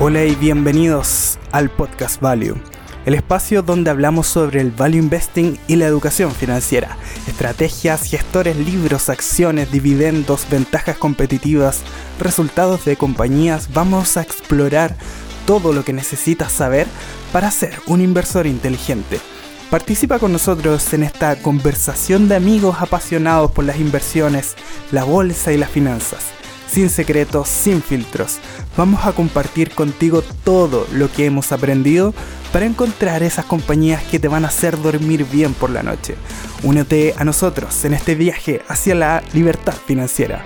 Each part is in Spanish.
Hola y bienvenidos al podcast Value, el espacio donde hablamos sobre el value investing y la educación financiera, estrategias, gestores, libros, acciones, dividendos, ventajas competitivas, resultados de compañías. Vamos a explorar todo lo que necesitas saber para ser un inversor inteligente. Participa con nosotros en esta conversación de amigos apasionados por las inversiones, la bolsa y las finanzas sin secretos, sin filtros. Vamos a compartir contigo todo lo que hemos aprendido para encontrar esas compañías que te van a hacer dormir bien por la noche. Únete a nosotros en este viaje hacia la libertad financiera.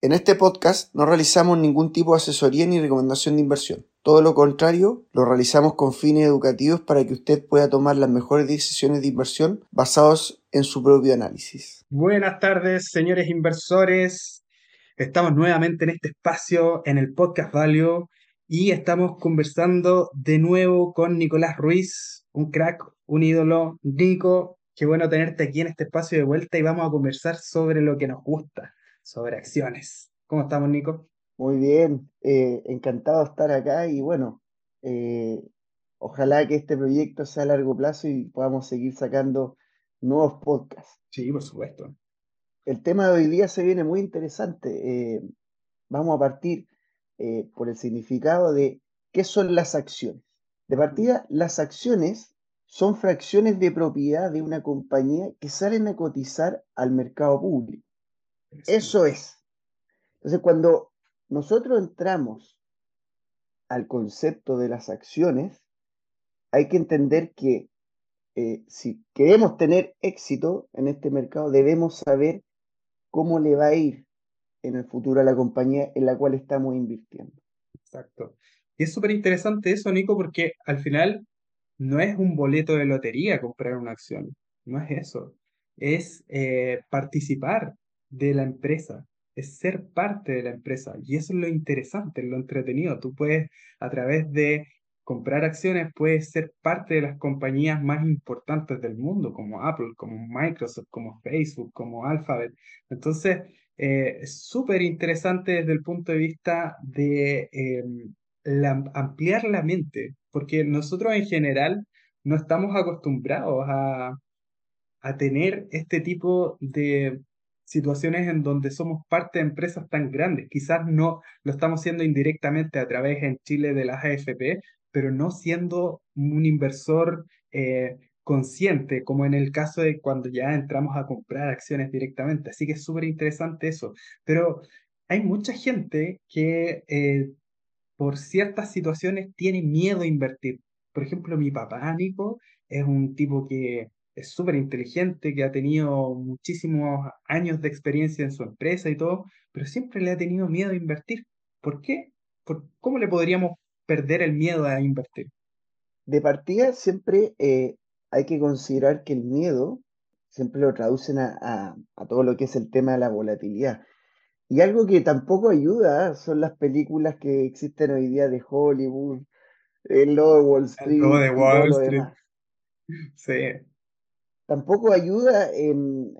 En este podcast no realizamos ningún tipo de asesoría ni recomendación de inversión. Todo lo contrario, lo realizamos con fines educativos para que usted pueda tomar las mejores decisiones de inversión basados en su propio análisis. Buenas tardes, señores inversores. Estamos nuevamente en este espacio, en el podcast Value, y estamos conversando de nuevo con Nicolás Ruiz, un crack, un ídolo. Nico, qué bueno tenerte aquí en este espacio de vuelta y vamos a conversar sobre lo que nos gusta sobre acciones. ¿Cómo estamos, Nico? Muy bien, eh, encantado de estar acá y bueno, eh, ojalá que este proyecto sea a largo plazo y podamos seguir sacando nuevos podcasts. Sí, por supuesto. El tema de hoy día se viene muy interesante. Eh, vamos a partir por el significado de qué son las acciones. De partida, las acciones son fracciones de propiedad de una compañía que salen a cotizar al mercado público. Eso es. Entonces, cuando nosotros entramos al concepto de las acciones, hay que entender que eh, si queremos tener éxito en este mercado, debemos saber cómo le va a ir en el futuro a la compañía en la cual estamos invirtiendo. Exacto. Y es súper interesante eso, Nico, porque al final no es un boleto de lotería comprar una acción, no es eso, es eh, participar de la empresa, es ser parte de la empresa. Y eso es lo interesante, lo entretenido. Tú puedes, a través de comprar acciones, puedes ser parte de las compañías más importantes del mundo, como Apple, como Microsoft, como Facebook, como Alphabet. Entonces, eh, es súper interesante desde el punto de vista de em, ampliar la mente, porque nosotros en general no estamos acostumbrados a, a tener este tipo de situaciones en donde somos parte de empresas tan grandes. Quizás no lo estamos haciendo indirectamente a través en Chile de las AFP, pero no siendo un inversor eh, consciente, como en el caso de cuando ya entramos a comprar acciones directamente. Así que es súper interesante eso. Pero hay mucha gente que eh, por ciertas situaciones tiene miedo a invertir. Por ejemplo, mi papá, Nico, es un tipo que es súper inteligente, que ha tenido muchísimos años de experiencia en su empresa y todo, pero siempre le ha tenido miedo a invertir. ¿Por qué? ¿Por, ¿Cómo le podríamos perder el miedo a invertir? De partida, siempre eh, hay que considerar que el miedo siempre lo traducen a, todo lo que es el tema de la volatilidad. Y algo que tampoco ayuda son las películas que existen hoy día de Hollywood, el de Wall Street. El de Wall Street. Sí tampoco ayuda en,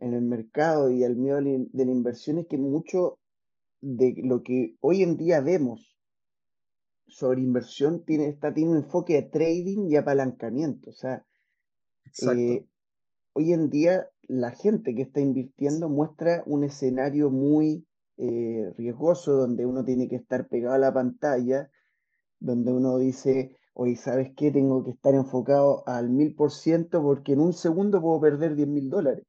el mercado y al miedo de la inversión es que mucho de lo que hoy en día vemos sobre inversión tiene, está, tiene un enfoque de trading y apalancamiento. O sea, eh, hoy en día la gente que está invirtiendo muestra un escenario muy eh, riesgoso donde uno tiene que estar pegado a la pantalla, donde uno dice, Hoy, ¿sabes qué? Tengo que estar enfocado al mil por ciento porque en un segundo puedo perder 10 mil dólares.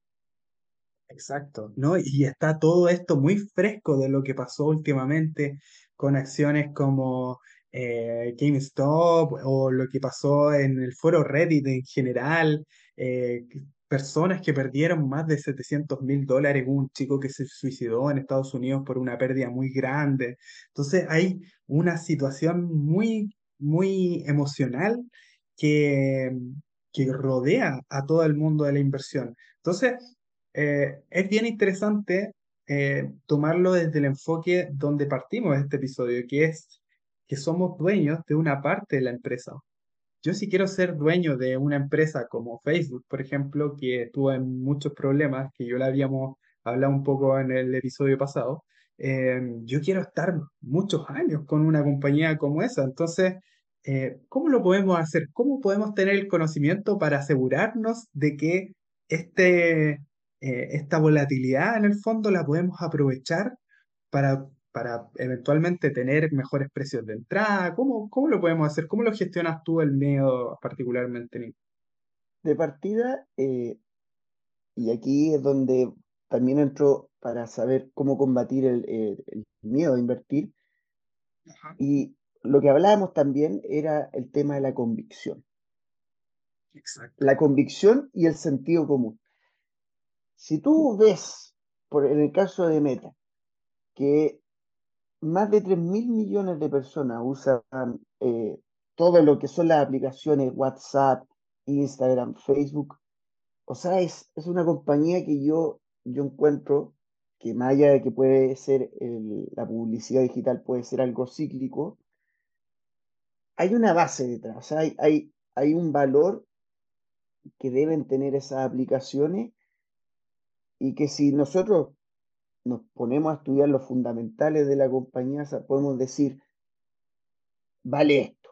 Exacto, ¿no? Y está todo esto muy fresco de lo que pasó últimamente con acciones como eh, GameStop o lo que pasó en el foro Reddit en general. Eh, personas que perdieron más de 700 mil dólares, un chico que se suicidó en Estados Unidos por una pérdida muy grande. Entonces hay una situación muy muy emocional que, que rodea a todo el mundo de la inversión. Entonces, eh, es bien interesante eh, tomarlo desde el enfoque donde partimos este episodio, que es que somos dueños de una parte de la empresa. yo si quiero ser dueño de una empresa como Facebook, por ejemplo, que tuvo muchos problemas, que yo le habíamos hablado un poco en el episodio pasado, eh, yo quiero estar muchos años con una compañía como esa. Entonces, eh, ¿cómo lo podemos hacer? ¿Cómo podemos tener el conocimiento para asegurarnos de que este, eh, esta volatilidad en el fondo la podemos aprovechar para, para eventualmente tener mejores precios de entrada? ¿Cómo, cómo lo podemos hacer? ¿Cómo lo gestionas tú el miedo particularmente, Nico? De partida, eh, y aquí es donde también entro para saber cómo combatir el, el- el miedo a invertir. Ajá, Y lo que hablábamos también era el tema de la convicción. exacto, La convicción y el sentido común. Si tú ves, por, en el caso de Meta, que más de 3 mil millones de personas usan eh, todo lo que son las aplicaciones WhatsApp, Instagram, Facebook. O sea, es, es una compañía que yo, yo encuentro que más allá de que puede ser el- la publicidad digital, puede ser algo cíclico, hay una base detrás, hay, hay, hay un valor que deben tener esas aplicaciones y que si nosotros nos ponemos a estudiar los fundamentales de la compañía, podemos decir, vale esto.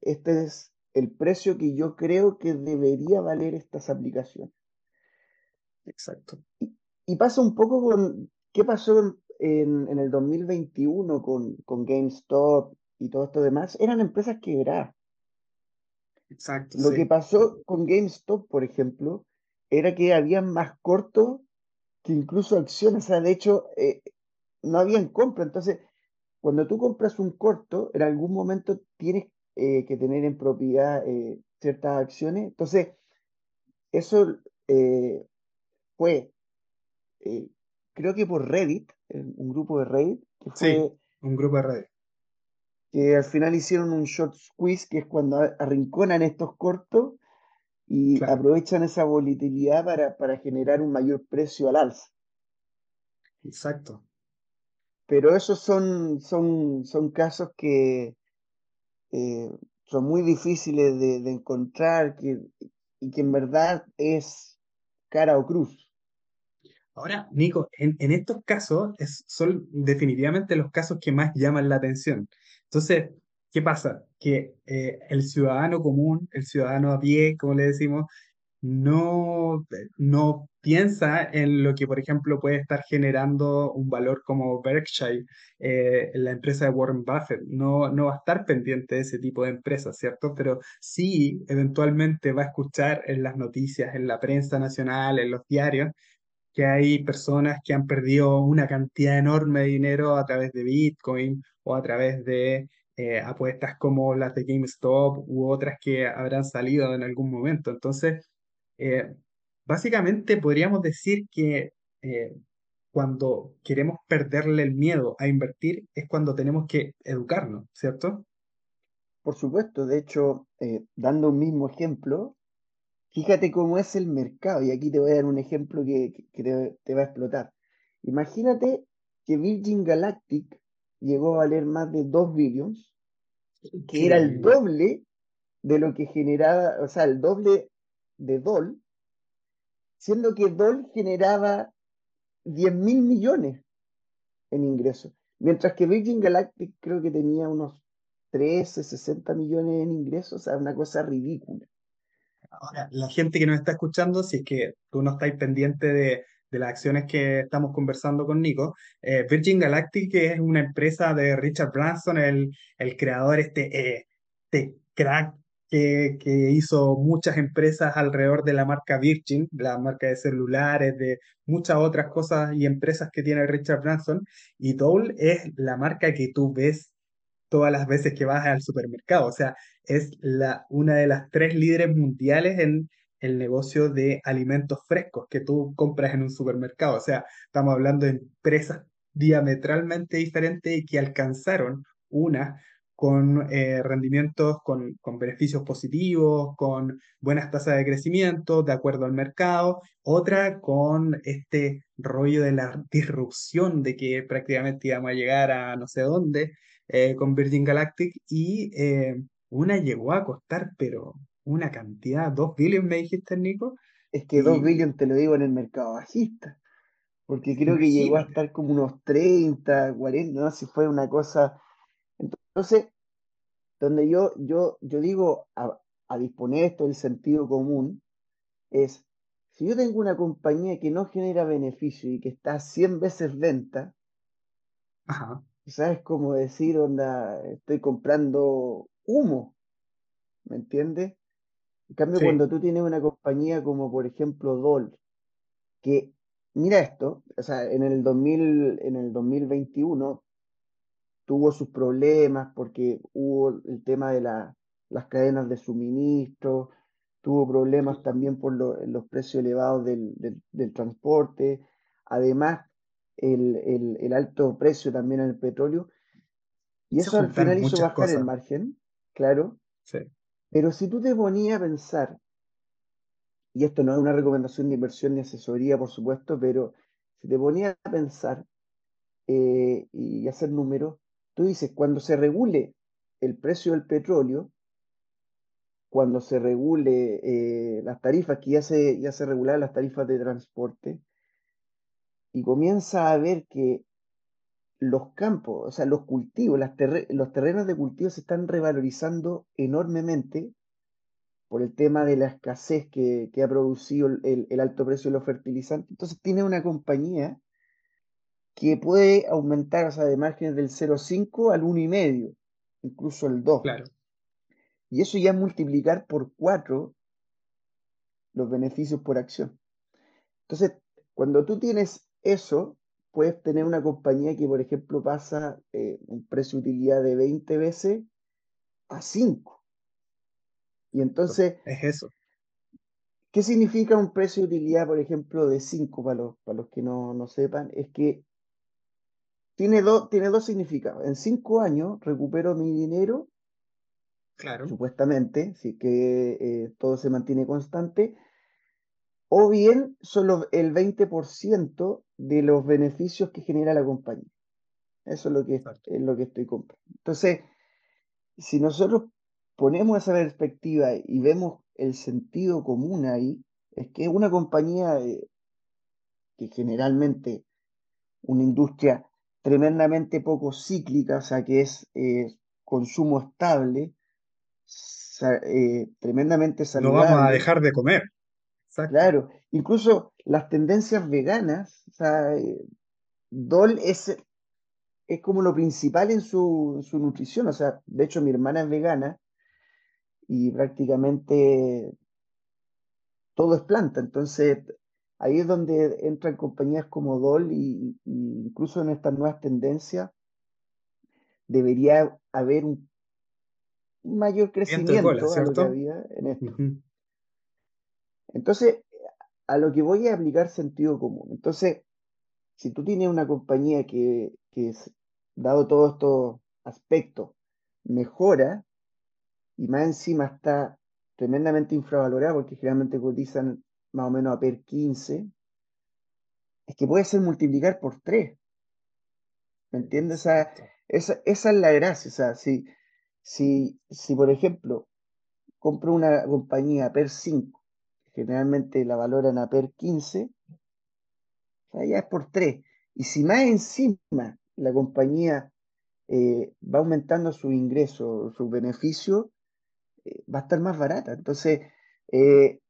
Este es el precio que yo creo que debería valer estas aplicaciones. exacto. Y, y pasa un poco con qué pasó en, en- en el 2021 con, con GameStop y todo esto demás. Eran empresas quebradas. Exacto, Lo que pasó con GameStop, por ejemplo, era que habían más cortos que incluso acciones. O sea, de hecho, eh, no habían compra. Entonces, cuando tú compras un corto, en algún momento tienes eh, que tener en propiedad eh, ciertas acciones. Entonces, eso fue, eh, creo que por Reddit, un grupo de Reddit, que Sí, fue un grupo de redes. que al final hicieron un short squeeze, que es cuando arrinconan estos cortos y Claro, aprovechan esa volatilidad para, para generar un mayor precio al alza. exacto. Pero esos son, son, son casos que eh, son muy difíciles de, de encontrar que, y que en verdad es cara o cruz. Ahora, Nico, en, estos casos son definitivamente los casos que más llaman la atención. Entonces, ¿qué pasa? Que eh, el ciudadano común, el ciudadano a pie, como le decimos, no, no piensa en lo que, por ejemplo, puede estar generando un valor como Berkshire, eh, la empresa de Warren Buffett. No, no va a estar pendiente de ese tipo de empresas, ¿cierto? Pero sí, eventualmente va a escuchar en las noticias, en la prensa nacional, en los diarios que hay personas que han perdido una cantidad enorme de dinero a través de Bitcoin o a través de eh, apuestas como las de GameStop u otras que habrán salido en algún momento. Entonces, eh, básicamente podríamos decir que eh, cuando queremos perderle el miedo a invertir es cuando tenemos que educarnos, ¿cierto? Por supuesto, de hecho, dando un mismo ejemplo, fíjate cómo es el mercado, y aquí te voy a dar un ejemplo que, que- te, te va a explotar. Imagínate que Virgin Galactic llegó a valer más de 2 billones, que era el doble de lo que generaba, o sea, el doble de Dole, siendo que Dole generaba 10 mil millones en ingresos, mientras que Virgin Galactic creo que tenía unos 13, 60 millones en ingresos, o sea, una cosa ridícula. Ahora, la gente que nos está escuchando, si es que tú no estáis pendiente de, de las acciones que estamos conversando con Nico, eh, Virgin Galactic es una empresa de Richard Branson, el, el creador, este, eh, este crack que, que hizo muchas empresas alrededor de la marca Virgin, la marca de celulares, de muchas otras cosas y empresas que tiene Richard Branson. Y Dole es la marca que tú ves todas las veces que vas al supermercado. O sea, es la, una de las tres líderes mundiales en el negocio de alimentos frescos que tú compras en un supermercado. O sea, estamos hablando de empresas diametralmente diferentes y que alcanzaron una con eh, rendimientos, con, con beneficios positivos, con buenas tasas de crecimiento, de acuerdo al mercado, otra con este rollo de la disrupción de que prácticamente íbamos a llegar a no sé dónde, eh, con Virgin Galactic y eh, una llegó a costar, pero una cantidad, dos billones me dijiste, Nico, Es que 2 y billones te lo digo en el mercado bajista, porque creo que llegó a estar como unos 30 40 no sé si fue una cosa. Entonces, donde yo, yo, yo digo a, a disponer esto del sentido común, es, si yo tengo una compañía que no genera beneficio y que está a 100 veces venta, ajá, ¿sabes cómo decir, onda, estoy comprando humo, ¿me entiendes? En cambio, sí, cuando tú tienes una compañía como por ejemplo Dole, que mira esto, o sea, en el 2000, en el 2021 tuvo sus problemas porque hubo el tema de la- las cadenas de suministro, tuvo problemas también por lo- los precios elevados del, del- del transporte, además el, el- el alto precio también en el petróleo, y eso al final hizo bajar el margen, claro, sí, pero si tú te ponías a pensar, y esto no es una recomendación de inversión ni asesoría, por supuesto, pero si te ponías a pensar eh, y hacer números, tú dices, cuando se regule el precio del petróleo, cuando se regule eh, las tarifas, que ya se, ya se regularon las tarifas de transporte, y comienza a ver que los campos, o sea, los cultivos, las los terrenos de cultivo se están revalorizando enormemente por el tema de la escasez que, que ha producido el, alto precio de los fertilizantes. Entonces tiene una compañía que puede aumentar, o sea, de márgenes del cero coma cinco al uno coma cinco, incluso el dos claro, Y eso ya es multiplicar por 4 los beneficios por acción. Entonces, cuando tú tienes eso, puedes tener una compañía que, por ejemplo, pasa eh, un precio de utilidad de 20 veces a 5. Y entonces, es eso, ¿qué significa un precio de utilidad, por ejemplo, de 5 para los, para los que no, no sepan? Es que tiene, dos tiene dos significados. En 5 años recupero mi dinero, claro, supuestamente, si que eh, todo se mantiene constante, o bien solo el 20% de los beneficios que genera la compañía. Eso es lo que, es lo que estoy comprando. Entonces, si nosotros ponemos esa perspectiva y vemos el sentido común ahí, es que una compañía eh, que generalmente una industria tremendamente poco cíclica, o sea, que es eh, consumo estable, eh, tremendamente no vamos a saludable, dejar de comer, exacto, claro, incluso las tendencias veganas, o sea, eh, Dole es, es como lo principal en su, su nutrición, o sea, de hecho mi hermana es vegana y prácticamente todo es planta. Entonces, ahí es donde entran compañías como Dole y, y incluso en estas nuevas tendencias debería haber un mayor cola, crecimiento a lo que había en esto. Entonces, a lo que voy a aplicar sentido común. Entonces, si tú tienes una compañía que, que es- dado todos estos aspectos, mejora y más encima está tremendamente infravalorada porque generalmente cotizan más o menos a PER 15, es que puede ser multiplicar por 3, ¿me entiendes? O sea, esa, esa es la gracia. O sea, si, si, si por ejemplo compro una compañía PER 5, generalmente la valoran a PER 15, o ya es por 3. Y si más encima la compañía eh, va aumentando su ingreso, su beneficio, eh, va a estar más barata. Entonces, eh,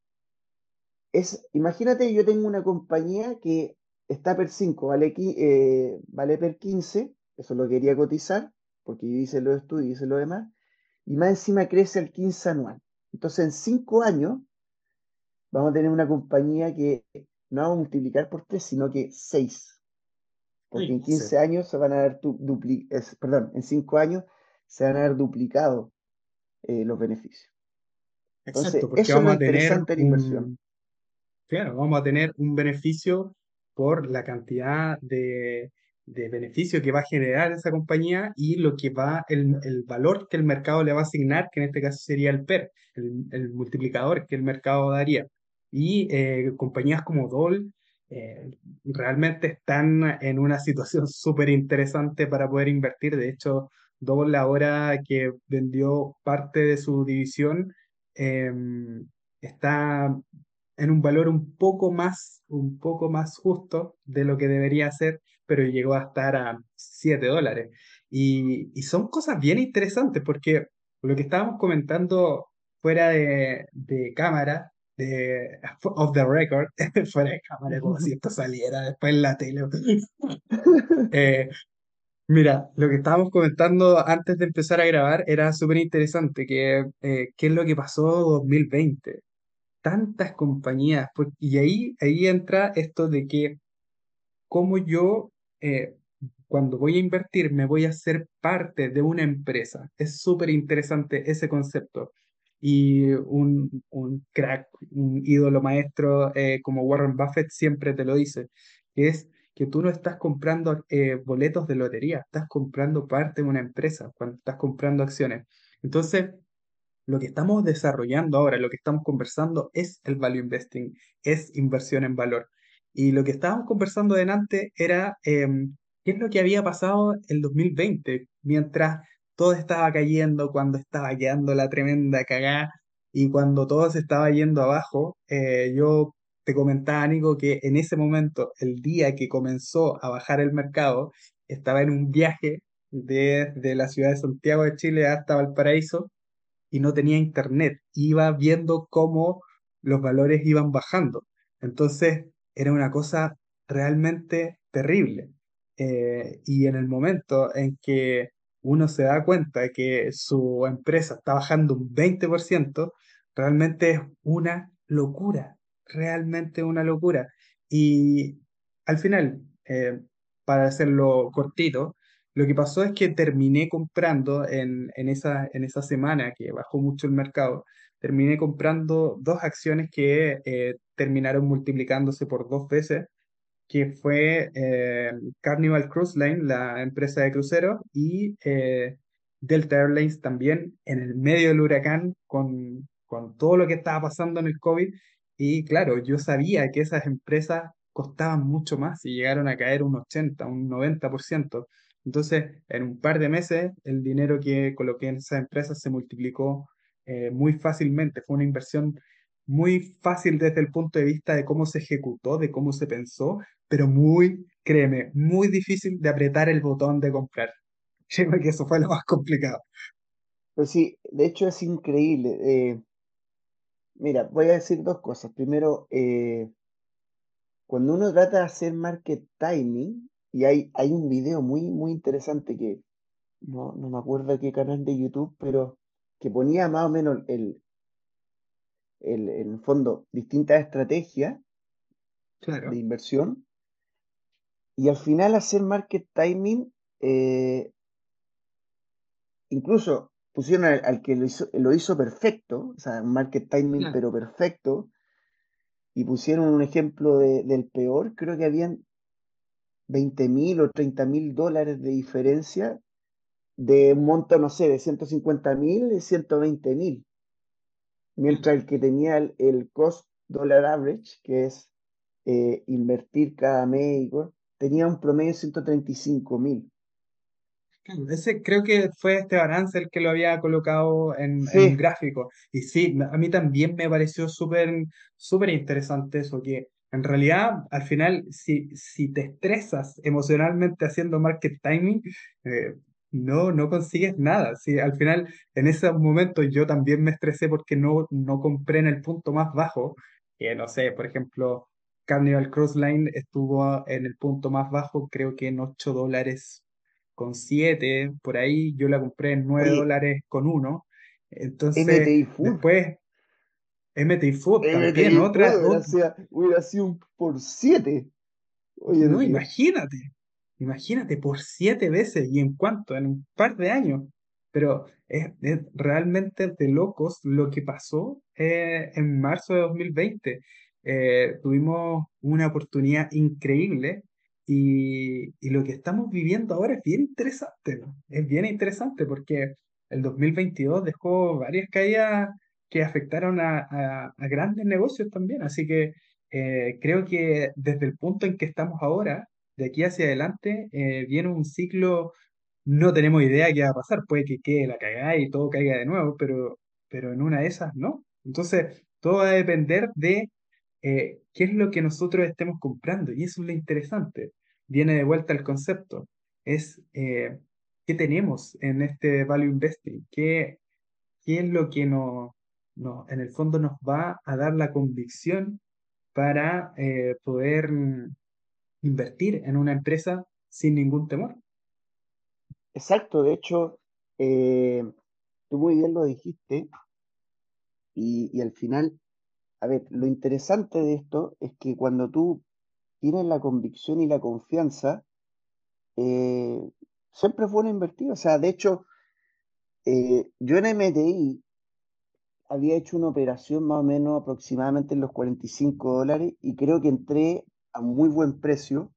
es, imagínate, yo tengo una compañía que está per 5, vale, vale per 15, eso lo quería cotizar, porque yo hice los estudios, hice lo demás, y más encima crece al 15 anual. Entonces, en 5 años vamos a tener una compañía que no va a multiplicar por 3, sino que 6, porque sí, en sí, 15 años se van a haber, tu- dupli- es- perdón, en 5 años se van a haber duplicado eh, los beneficios. exacto, porque eso es lo vamos a tener interesante de la inversión. un, Claro, vamos a tener un beneficio por la cantidad de, de beneficio que va a generar esa compañía y lo que va, el, el valor que el mercado le va a asignar, que en este caso sería el PER, el, el multiplicador que el mercado daría. Y eh, compañías como Dole eh, realmente están en una situación súper interesante para poder invertir. De hecho, Double ahora que vendió parte de su división, em, está en un valor un poco más, un poco más justo de lo que debería ser, pero llegó a estar a 7 dólares. Y, son cosas bien interesantes porque lo que estábamos comentando fuera de cámara, de off the record, fuera de cámara, como si esto saliera después en la tele. Eh, mira, lo que estábamos comentando antes de empezar a grabar era súper interesante, que eh, qué es lo que pasó 2020. Tantas compañías, pues, y ahí, ahí entra esto de que cómo yo, eh, cuando voy a invertir, me voy a hacer parte de una empresa. Es súper interesante ese concepto. Y un, un crack, un ídolo maestro eh, como Warren Buffett siempre te lo dice, que es que tú no estás comprando eh, boletos de lotería, estás comprando parte de una empresa cuando estás comprando acciones. Entonces, lo que estamos desarrollando ahora, lo que estamos conversando es el value investing, es inversión en valor. Y lo que estábamos conversando delante era em, qué es lo que había pasado el 2020, mientras todo estaba cayendo, cuando estaba quedando la tremenda cagada y cuando todo se estaba yendo abajo. Eh, yo te comentaba, Nico, que en ese momento, el día que comenzó a bajar el mercado, estaba en un viaje desde la ciudad de Santiago de Chile hasta Valparaíso y no tenía internet. Iba viendo cómo los valores iban bajando. Entonces era una cosa realmente terrible. Eh, y en el momento en que uno se da cuenta de que su empresa está bajando un 20%, realmente es una locura, realmente una locura. Y al final, eh, para hacerlo cortito, lo que pasó es que terminé comprando en, en esa, en esa semana que bajó mucho el mercado, terminé comprando dos acciones que eh, terminaron multiplicándose por dos veces, que fue eh, Carnival Cruise Line, la empresa de cruceros, y eh, Delta Airlines también en el medio del huracán con, con todo lo que estaba pasando en el COVID. Y claro, yo sabía que esas empresas costaban mucho más y llegaron a caer un 80, un 90%. Entonces, en un par de meses, el dinero que coloqué en esas empresas se multiplicó eh, muy fácilmente. Fue una inversión muy fácil desde el punto de vista de cómo se ejecutó, de cómo se pensó, pero muy, créeme, muy difícil de apretar el botón de comprar. Créeme que eso fue lo más complicado. Pues sí, de hecho es increíble. Eh, mira, voy a decir dos cosas. Primero, eh, cuando uno trata de hacer market timing, y hay, hay un video muy, muy interesante que no, no me acuerdo qué canal de YouTube, pero que ponía más o menos el, el, en el fondo distintas estrategias Claro. de inversión y al final hacer market timing, eh, incluso pusieron al, al que lo hizo, lo hizo perfecto, o sea, un market timing Claro. pero perfecto, y pusieron un ejemplo de- del peor, creo que habían 20 mil o 30 mil dólares de diferencia de un monto, no sé, de 150 mil y 120 mil. Mientras el que tenía el, el cost dollar average, que es eh, invertir cada mes, y co- tenía un promedio de 135 mil. Ese creo que fue este balance el que lo había colocado en, en un Sí, gráfico. Y sí, a mí también me pareció súper súper interesante eso, que en realidad al final si, si te estresas emocionalmente haciendo market timing, eh, no, no consigues nada. Sí, al final en ese momento yo también me estresé porque no, no compré en el punto más bajo, que no sé, por ejemplo, Carnival Cruise Line estuvo en el punto más bajo, creo que en 8 dólares con 7 por ahí yo la compré en 9 oye, dólares con uno. Entonces, MTI Food, después MTI Food también, MTI otra, Food hubiera sido, hubiera sido un por 7 hoy en no, día. imagínate, imagínate por 7 veces y en cuánto, en un par de años. Pero es, es realmente de locos lo que pasó eh, en marzo de 2020. Eh, tuvimos una oportunidad increíble y, y lo que estamos viviendo ahora es bien interesante, ¿no? Es bien interesante porque el 2022 dejó varias caídas que afectaron a, a- a grandes negocios también. Así que eh, creo que desde el punto en que estamos ahora, de aquí hacia adelante, eh, viene un ciclo no tenemos idea qué va a pasar. Puede que quede la cagada y todo caiga de nuevo, pero, pero en una de esas no. Entonces, todo va a depender de eh, qué es lo que nosotros estemos comprando. Y eso es lo interesante. Viene de vuelta el concepto. Es eh, qué tenemos en este value investing, qué, qué es lo que nos- en el fondo nos va a dar la convicción para poder invertir en una empresa sin ningún temor. Exacto, de hecho, eh, tú muy bien lo dijiste y, al final, a ver, lo interesante de esto es que cuando tú tienes la convicción y la confianza, eh, siempre es bueno invertir. O sea, de hecho, eh, yo en MTI había hecho una operación más o menos aproximadamente en los 45 dólares y creo que entré a muy buen precio,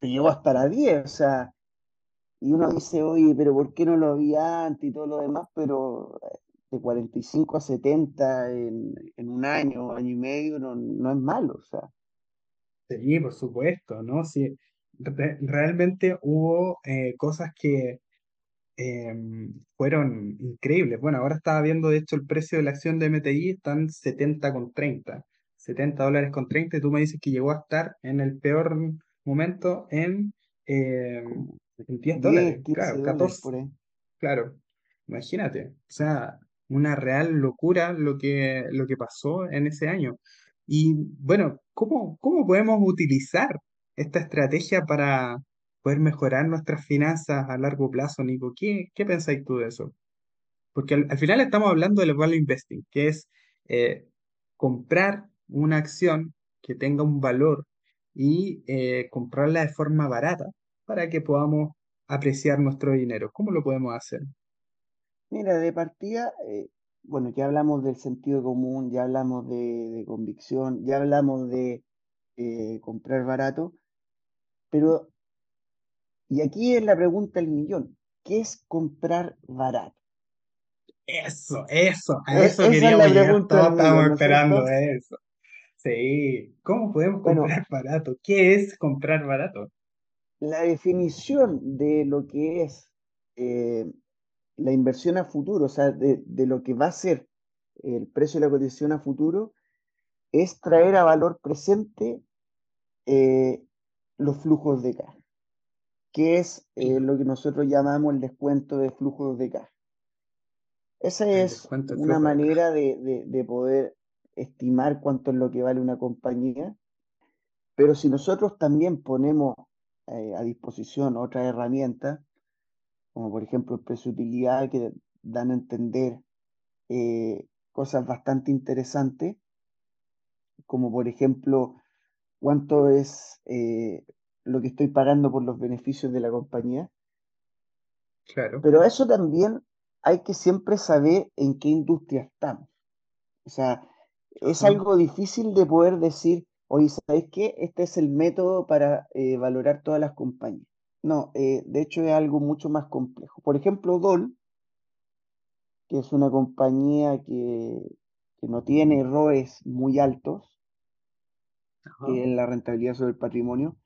te llegó hasta la 10, o sea, y uno dice, oye, pero ¿por qué no lo había antes y todo lo demás? Pero eh, de 45 a 70 en, en un año, año y medio, no, no es malo, o sea, Sí, por supuesto, ¿no? Sí, re- realmente hubo eh, cosas que eh, fueron increíbles. Bueno, ahora estaba viendo, de hecho, el precio de la acción de MTI están setenta con treinta 70 dólares con 30 y tú me dices que llegó a estar en el peor momento en, eh, como en 10 10 dólares, 15 claro, dólares 14 por ahí. claro, imagínate, o sea, una real locura lo que, lo que pasó en ese año. Y bueno, ¿cómo, cómo podemos utilizar esta estrategia para poder mejorar nuestras finanzas a largo plazo, Nico? ¿Qué, qué pensáis tú de eso? Porque al, al final estamos hablando del value investing, que es eh, comprar una acción que tenga un valor y eh, comprarla de forma barata para que podamos apreciar nuestro dinero. ¿Cómo lo podemos hacer? Mira, de partida, eh, bueno, ya hablamos del sentido común, ya hablamos de, de convicción, ya hablamos de eh, comprar barato, pero, y aquí es la pregunta del millón, ¿qué es comprar barato? Eso, eso, a E- eso esa es queríamos llegar, pregunta todos del estábamos millón, ¿no es esperando eso. Sí, ¿cómo podemos Bueno, comprar barato? ¿Qué es comprar barato? la definición de lo que es eh, la inversión a futuro, o sea, de, de lo que va a ser el precio de la cotización a futuro, es traer a valor presente eh, los flujos de caja, que es eh, lo que nosotros llamamos el descuento de flujos de caja. Esa es una manera de, de- de poder estimar cuánto es lo que vale una compañía, pero si nosotros también ponemos eh, a disposición otras herramientas, como por ejemplo el precio de utilidad, que dan a entender eh, cosas bastante interesantes, como por ejemplo cuánto es eh, lo que estoy pagando por los beneficios de la compañía. Claro. Pero eso también hay que siempre saber en qué industria estamos. O sea, es Ajá. algo difícil de poder decir, oye, ¿sabes qué? Este es el método para eh, valorar todas las compañías. No, eh, de hecho es algo mucho más complejo. Por ejemplo, Dol, que es una compañía que, que no tiene ROEs muy altos, es la rentabilidad sobre el patrimonio,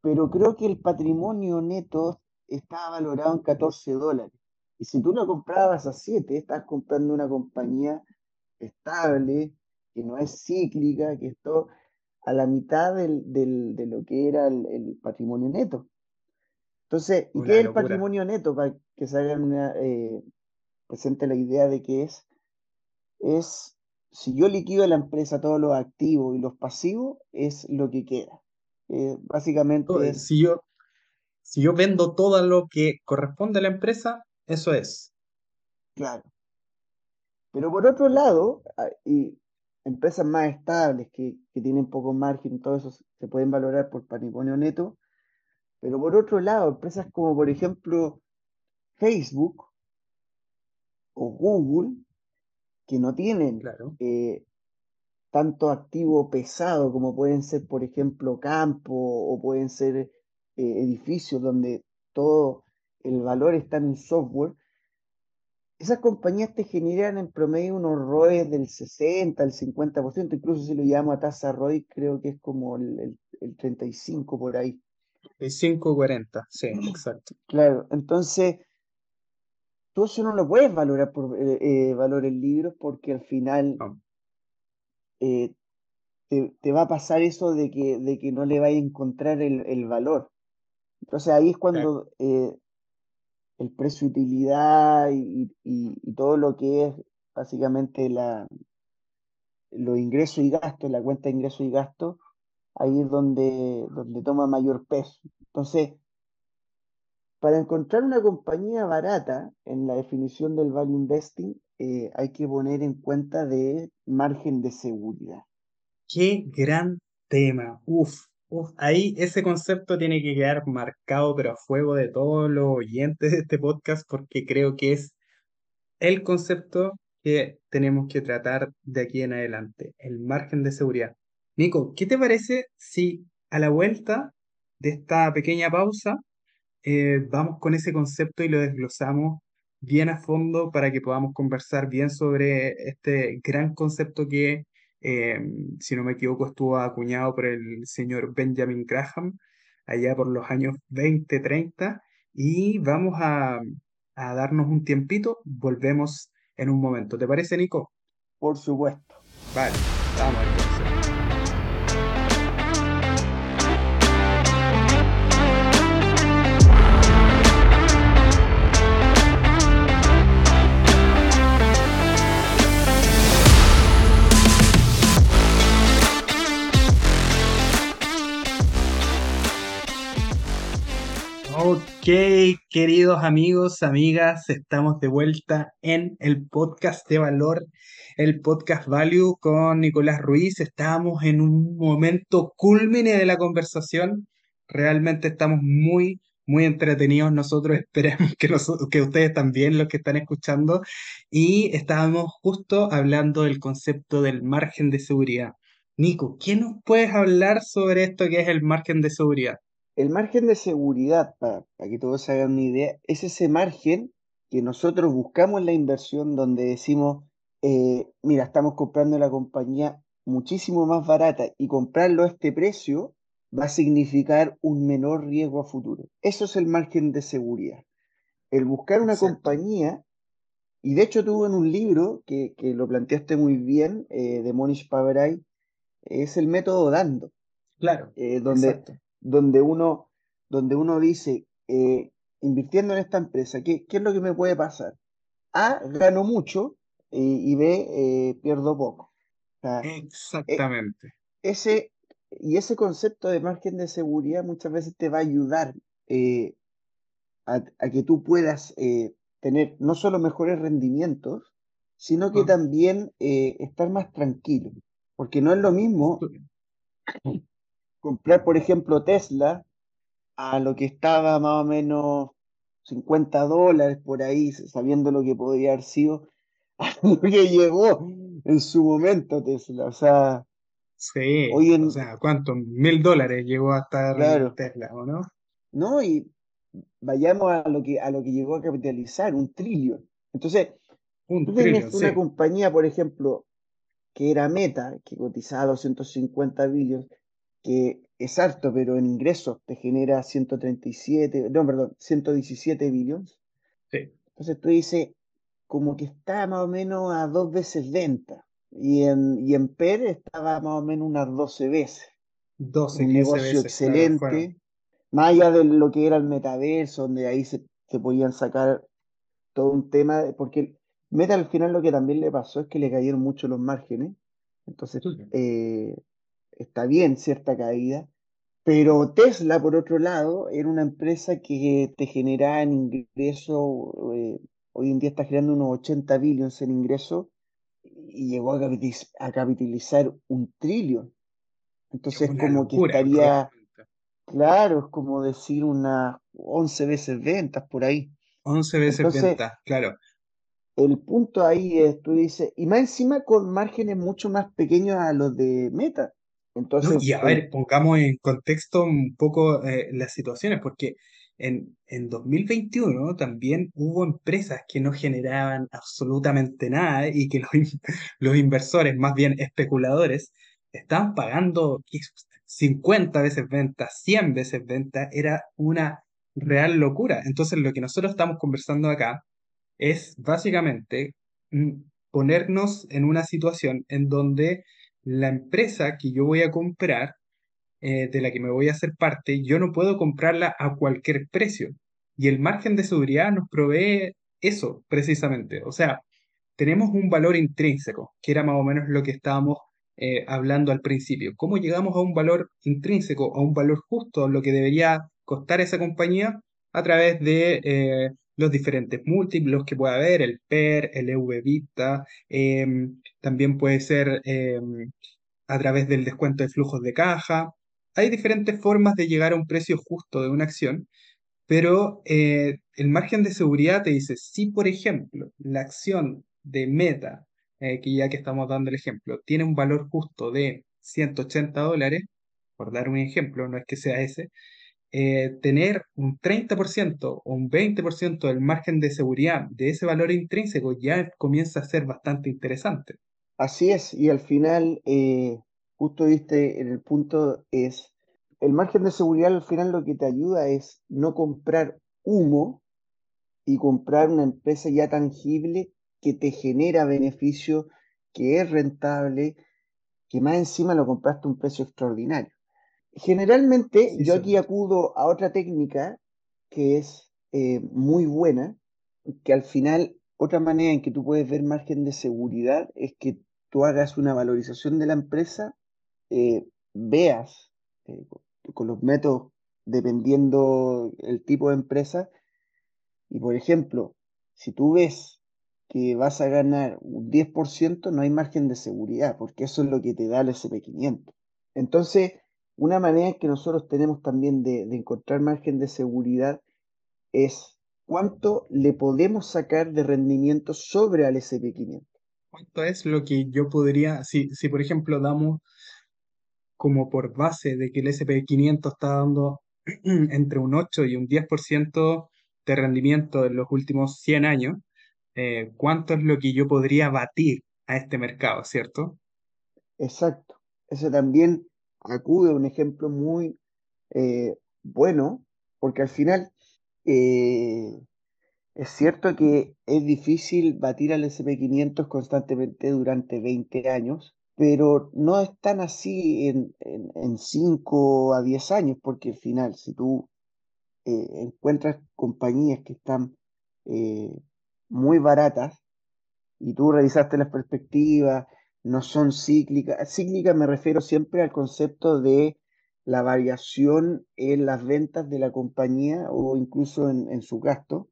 pero creo que el patrimonio neto estaba valorado en 14 dólares. Y si tú lo comprabas a 7, estás comprando una compañía estable, que no es cíclica, que está a la mitad del, del- de lo que era el, el patrimonio neto. Entonces, ¿y qué es el locura. patrimonio neto? Para que se hagan una, eh, presente la idea de qué es. Es, si yo liquido la empresa todos los activos y los pasivos, es lo que queda. Eh, básicamente es, Si yo, si yo vendo todo lo que corresponde a la empresa, eso es. claro. Pero por otro lado, y empresas más estables que, que tienen poco margen, todo eso se se pueden valorar por patrimonio neto. Pero por otro lado, empresas como por ejemplo Facebook o Google, que no tienen Claro. eh, tanto activo pesado como pueden ser, por ejemplo, campo o pueden ser eh, edificios donde todo el valor está en un software, esas compañías te generan en promedio unos ROEs del 60 al 50%, incluso si lo llamo a tasa ROI, creo que es como el, el, el 35 por ahí. De 5.40, sí, exacto. Claro, entonces tú eso no lo puedes valorar por eh, eh, valor en libros porque al final No, eh, te, te va a pasar eso de que, de que no le vayas a encontrar el, el valor. Entonces ahí es claro. cuando eh, el precio-utilidad y, y- y todo lo que es básicamente la, los ingresos y gastos, la cuenta de ingresos y gastos, ahí es donde, donde toma mayor peso. Entonces, para encontrar una compañía barata en la definición del value investing, eh, hay que poner en cuenta de margen de seguridad. Qué gran tema. Uf, uf. Ahí ese concepto tiene que quedar marcado, pero a fuego de todos los oyentes de este podcast, porque creo que es el concepto que tenemos que tratar de aquí en adelante, el margen de seguridad. Nico, ¿qué te parece si a la vuelta de esta pequeña pausa eh, vamos con ese concepto y lo desglosamos bien a fondo para que podamos conversar bien sobre este gran concepto que, eh, si no me equivoco, estuvo acuñado por el señor Benjamin Graham allá por los años 20, 30 y vamos a, a darnos un tiempito, volvemos en un momento. ¿Te parece, Nico? Por supuesto. Vale, vamos Ok, queridos amigos, amigas, estamos de vuelta en el podcast de valor, el podcast Value con Nicolás Ruiz. Estamos en un momento culmine de la conversación. Realmente estamos muy, muy entretenidos. Nosotros esperamos que, que ustedes también, los que están escuchando. Y estábamos justo hablando del concepto del margen de seguridad. Nico, ¿qué nos puedes hablar sobre esto que es el margen de seguridad? El margen de seguridad, para, para que todos se hagan una idea, es ese margen que nosotros buscamos en la inversión donde decimos, eh, mira, estamos comprando la compañía muchísimo más barata y comprarlo a este precio va a significar un menor riesgo a futuro. Eso es el margen de seguridad. El buscar una Exacto. compañía, y de hecho tú en un libro que, que lo planteaste muy bien, eh, de Monish Pabrai, es el método Dando Claro, eh, donde, exacto. Donde uno, donde uno dice, eh, invirtiendo en esta empresa, ¿qué, qué es lo que me puede pasar? A, gano mucho eh, y B, eh, pierdo poco. O sea, e- Exactamente. ese, y ese concepto de margen de seguridad muchas veces te va a ayudar eh, a, a que tú puedas eh, tener no solo mejores rendimientos, sino que también eh, estar más tranquilo. Porque no es lo mismo comprar, por ejemplo, Tesla a lo que estaba más o menos 50 dólares por ahí, sabiendo lo que podría haber sido, a lo que llegó en su momento Tesla. O sea, Sí, hoy o sea, ¿cuántos mil dólares llegó a estar claro, Tesla, o no? ¿no? Y vayamos a lo que, a lo que llegó a capitalizar, un trillón. Entonces, Un tú sí. una compañía, por ejemplo, que era Meta, que cotizaba 250 billones, que es harto, pero en ingresos te genera 137, no, perdón, 117 billones. Sí, Entonces tú dices, como que está más o menos a dos veces venta. Y en, y en PER estaba más o menos unas 12 veces. 12 Un 15 negocio veces, claro, fueron. excelente, más allá de lo que era el metaverso, donde ahí se, se podían sacar todo un tema, porque Meta al final lo que también le pasó es que le cayeron mucho los márgenes. Entonces, eh, está bien cierta caída, pero Tesla, por otro lado, era una empresa que te generaba en ingresos, eh, hoy en día está generando unos 80 billones en ingresos y llegó a capitaliz- a capitalizar un trillón. Es Entonces, como que estaría, claro, es como decir unas 11 veces ventas por ahí. 11 veces Entonces, venta, claro. el punto ahí es, tú dices, y más encima con márgenes mucho más pequeños a los de Meta. Y a ver, pongamos en contexto un poco eh, las situaciones, porque en, en 2021 también hubo empresas que no generaban absolutamente nada y que los, los inversores, más bien especuladores, estaban pagando ¿qué? 50 veces venta, 100 veces venta, era una real locura. Entonces lo que nosotros estamos conversando acá es básicamente mm, ponernos en una situación en donde la empresa que yo voy a comprar, eh, de la que me voy a hacer parte, yo no puedo comprarla a cualquier precio. Y el margen de seguridad nos provee eso precisamente. O sea, tenemos un valor intrínseco, que era más o menos lo que estábamos eh, hablando al principio. ¿Cómo llegamos a un valor intrínseco, a un valor justo, lo que debería costar esa compañía? A través de eh, los diferentes múltiplos que puede haber, el PER, el EV-Vita, em, también puede ser em, a través del descuento de flujos de caja. Hay diferentes formas de llegar a un precio justo de una acción, pero eh, el margen de seguridad te dice, si por ejemplo la acción de Meta, eh, que ya que estamos dando el ejemplo, tiene un valor justo de 180 dólares, por dar un ejemplo, no es que sea ese, eh, tener un 30% o un 20% del margen de seguridad de ese valor intrínseco ya comienza a ser bastante interesante. Así es, y al final, eh, justo viste en el punto, es el margen de seguridad al final lo que te ayuda es no comprar humo y comprar una empresa ya tangible que te genera beneficio, que es rentable, que más encima lo compraste a un precio extraordinario. Generalmente yo aquí acudo a otra técnica que es eh, muy buena, que al final otra manera en que tú puedes ver margen de seguridad es que tú hagas una valorización de la empresa, eh, veas eh, con los métodos dependiendo el tipo de empresa, y por ejemplo, si tú ves que vas a ganar un 10%, no hay margen de seguridad, porque eso es lo que te da el SP500. Entonces, una manera que nosotros tenemos también de, encontrar margen de seguridad es cuánto le podemos sacar de rendimiento sobre al SP500. ¿Cuánto es lo que yo podría, si, si por ejemplo damos como por base de que el SP500 está dando entre un 8 y un 10% de rendimiento en los últimos 100 años, eh, ¿cuánto es lo que yo podría batir a este mercado, cierto? Exacto. Eso también acude un ejemplo muy eh, bueno, porque al final eh, es cierto que es difícil batir al SP500 constantemente durante 20 años, pero no es tan así en, 5 a 10 años, porque al final, si tú eh, encuentras compañías que están muy baratas y tú revisaste las perspectivas, no son cíclicas. Cíclicas me refiero siempre al concepto de la variación en las ventas de la compañía o incluso en, su gasto.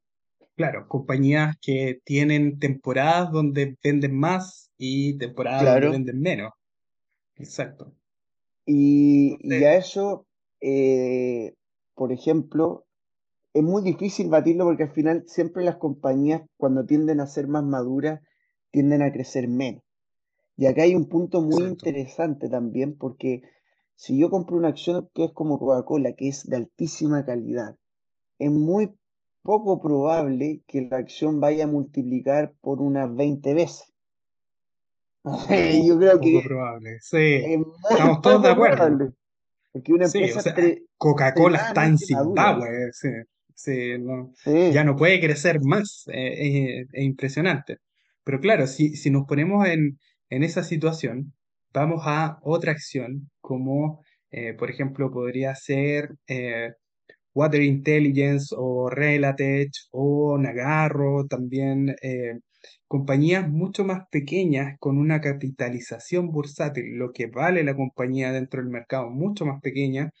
Claro, compañías que tienen temporadas donde venden más y temporadas donde venden menos. Exacto. Y, y a eso, eh, por ejemplo, es muy difícil batirlo porque al final siempre las compañías cuando tienden a ser más maduras tienden a crecer menos. Y acá hay un punto muy interesante también, porque si yo compro una acción que es como Coca-Cola, que es de altísima calidad, es muy poco probable que la acción vaya a multiplicar por unas 20 veces. yo creo que probable. Sí. Estamos todos de acuerdo. Porque una empresa Coca-Cola está en Zimbabue, ya no puede crecer más, eh, es impresionante. Pero claro, si, si nos ponemos en, en esa situación, vamos a otra acción como, eh, por ejemplo, podría ser eh, Water Intelligence o Relatech o Nagarro, también eh, compañías mucho más pequeñas con una capitalización bursátil, lo que vale la compañía dentro del mercado, mucho más pequeña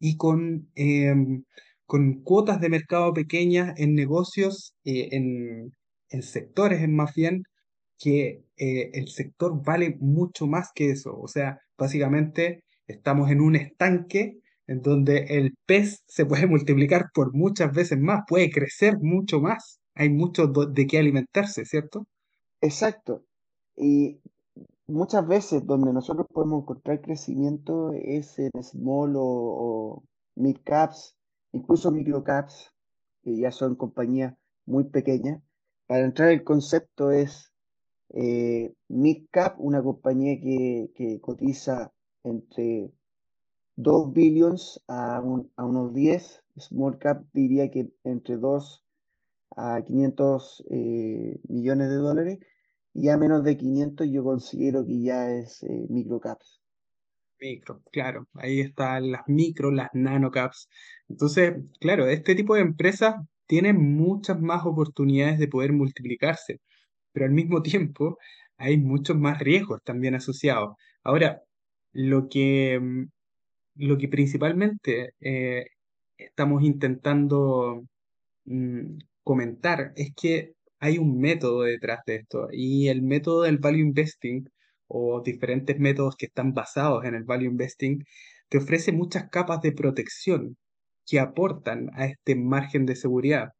y con, em, con cuotas de mercado pequeñas en negocios, en, en sectores en más bien que eh, el sector vale mucho más que eso. O sea, básicamente estamos en un estanque en donde el pez se puede multiplicar por muchas veces más, puede crecer mucho más. Hay mucho de qué alimentarse, ¿cierto? Exacto. Y muchas veces donde nosotros podemos encontrar crecimiento es en small o, mid caps, incluso micro caps, que ya son compañías muy pequeñas. Para entrar el concepto es eh, Midcap, una compañía que, cotiza entre 2 billions a, unos 10, small cap diría que entre 2 a 500 eh, millones de dólares, y a menos de 500 yo considero que ya es eh, microcaps. Micro, claro, ahí están las micro, las nanocaps. Entonces, claro, este tipo de empresas tienen muchas más oportunidades de poder multiplicarse, pero al mismo tiempo hay muchos más riesgos también asociados. Ahora, lo que, mm, lo que principalmente eh, estamos intentando mm, comentar es que hay un método detrás de esto y el método del value investing o diferentes métodos que están basados en el value investing te ofrece muchas capas de protección que aportan a este margen de seguridad.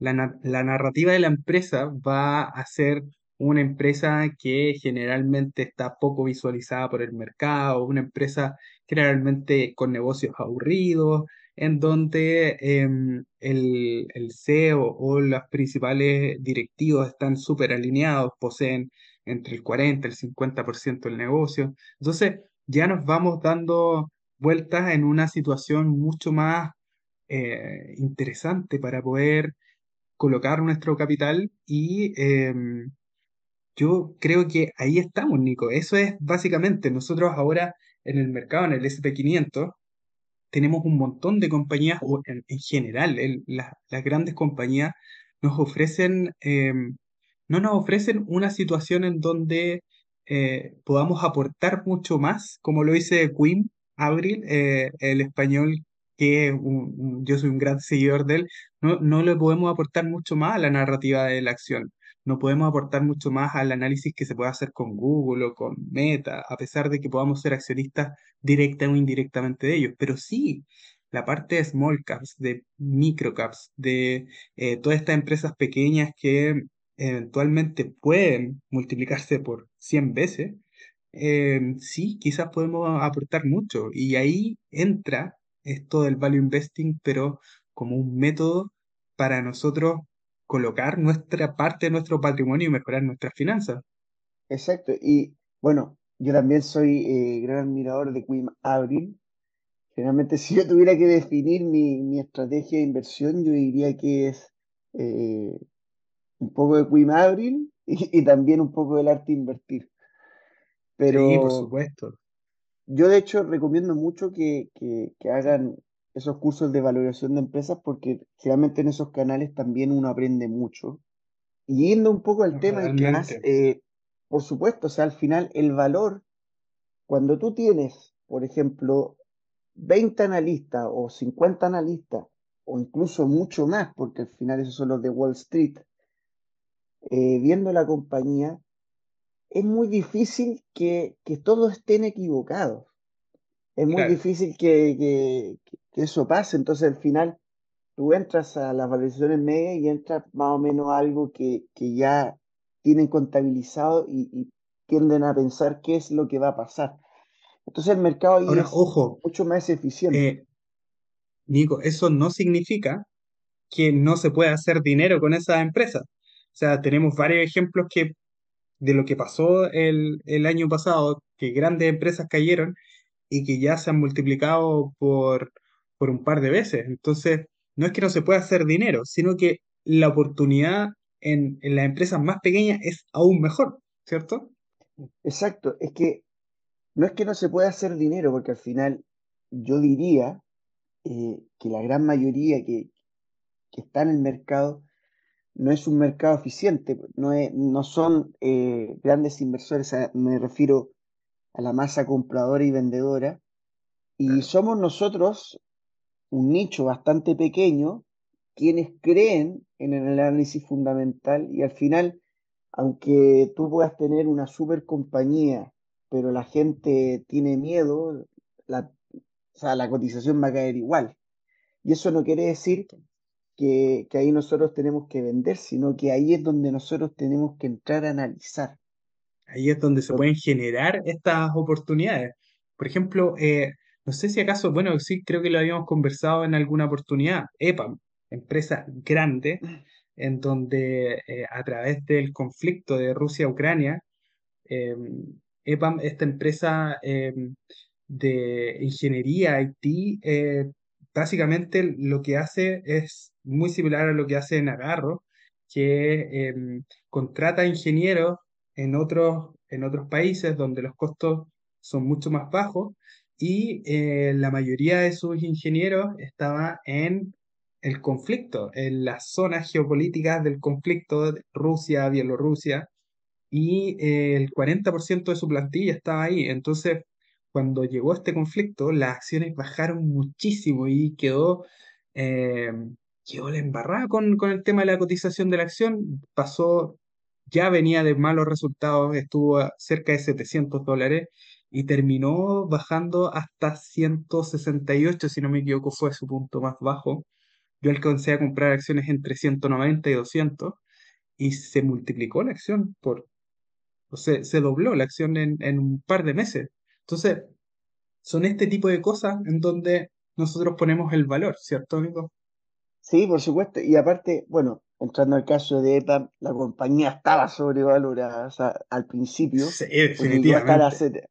La, la narrativa de la empresa va a ser una empresa que generalmente está poco visualizada por el mercado, una empresa generalmente con negocios aburridos, en donde em, el, el, CEO o los principales directivos están súper alineados, poseen entre el 40 y el 50% del negocio. Entonces, ya nos vamos dando vueltas en una situación mucho más eh, interesante para poder colocar nuestro capital y em, yo creo que ahí estamos, Nico. Eso es básicamente, nosotros ahora en el mercado, en el SP500, tenemos un montón de compañías, o en, general, las grandes compañías nos ofrecen, em, no nos ofrecen una situación en donde eh, podamos aportar mucho más, como lo dice Quinn Abril, eh, el español, que yo soy un gran seguidor de él, no, no le podemos aportar mucho más a la narrativa de la acción no podemos aportar mucho más al análisis que se puede hacer con Google o con Meta, a pesar de que podamos ser accionistas directa o indirectamente de ellos. Pero sí, la parte de small caps, de micro caps, de eh, todas estas empresas pequeñas que eventualmente pueden multiplicarse por 100 veces, eh, sí, quizás podemos aportar mucho. Y ahí entra esto del value investing, pero como un método para nosotros colocar nuestra parte de nuestro patrimonio y mejorar nuestras finanzas. Exacto. Y bueno, yo también soy eh, gran admirador de Quim Abril. Generalmente, si yo tuviera que definir mi, estrategia de inversión, yo diría que es eh, un poco de Quim Abril y, también un poco del arte de invertir. Pero sí, por supuesto. Yo, de hecho, recomiendo mucho que, que, que hagan esos cursos de valoración de empresas porque generalmente en esos canales también uno aprende mucho. Y yendo un poco al tema que más, eh, por supuesto, o sea, al final el valor, cuando tú tienes, por ejemplo, 20 analistas o 50 analistas, o incluso mucho más, porque al final esos son los de Wall Street, eh, viendo la compañía, es muy difícil que, que todos estén equivocados. Es muy difícil que, que eso pase. Entonces al final tú entras a las valorizaciones medias y entras más o menos a algo que, ya tienen contabilizado y, tienden a pensar qué es lo que va a pasar. Entonces el mercado ahí es mucho más eficiente. Eh, Nico, eso no significa que no se pueda hacer dinero con esas empresas. O sea, tenemos varios ejemplos que, de lo que pasó el, el año pasado, que grandes empresas cayeron y que ya se han multiplicado por por un par de veces. Entonces, no es que no se pueda hacer dinero, sino que la oportunidad en, las empresas más pequeñas es aún mejor, ¿cierto? Exacto, es que no es que no se pueda hacer dinero, porque al final yo diría eh, que la gran mayoría que, está en el mercado no es un mercado eficiente, no, no son eh, grandes inversores, me refiero a la masa compradora y vendedora, y somos nosotros un nicho bastante pequeño quienes creen en el análisis fundamental y al final, aunque tú puedas tener una super compañía, pero la gente tiene miedo, la, o sea, la cotización va a caer igual. Y eso no quiere decir que, que ahí nosotros tenemos que vender, sino que ahí es donde nosotros tenemos que entrar a analizar. Ahí es donde se pueden generar estas oportunidades. Por ejemplo, eh, no sé si acaso, bueno, sí, creo que lo habíamos conversado en alguna oportunidad. EPAM, empresa grande, en donde eh, a través del conflicto de Rusia-Ucrania, em, EPAM, esta empresa em, de ingeniería IT, eh, básicamente lo que hace es muy similar a lo que hace Nagarro, que em, contrata ingenieros en otros, en otros países donde los costos son mucho más bajos y eh, la mayoría de sus ingenieros estaba en el conflicto, en las zonas geopolíticas del conflicto, Rusia, Bielorrusia, y eh, el 40% de su plantilla estaba ahí. Entonces, cuando llegó este conflicto, las acciones bajaron muchísimo y quedó, eh, quedó la embarrada con, con el tema de la cotización de la acción. Pasó, ya venía de malos resultados, estuvo cerca de 700 dólares y terminó bajando hasta 168, si no me equivoco, fue su punto más bajo. Yo alcancé a comprar acciones entre 190 y 200 y se multiplicó la acción por, o sea, se dobló la acción en, en un par de meses. Entonces, son este tipo de cosas en donde nosotros ponemos el valor, ¿cierto, Nico? Sí, por supuesto. Y aparte, bueno, entrando al caso de EPAM, la compañía estaba sobrevalorada, o sea, al principio, Sí, porque llegó a estar a, definitivamente. set-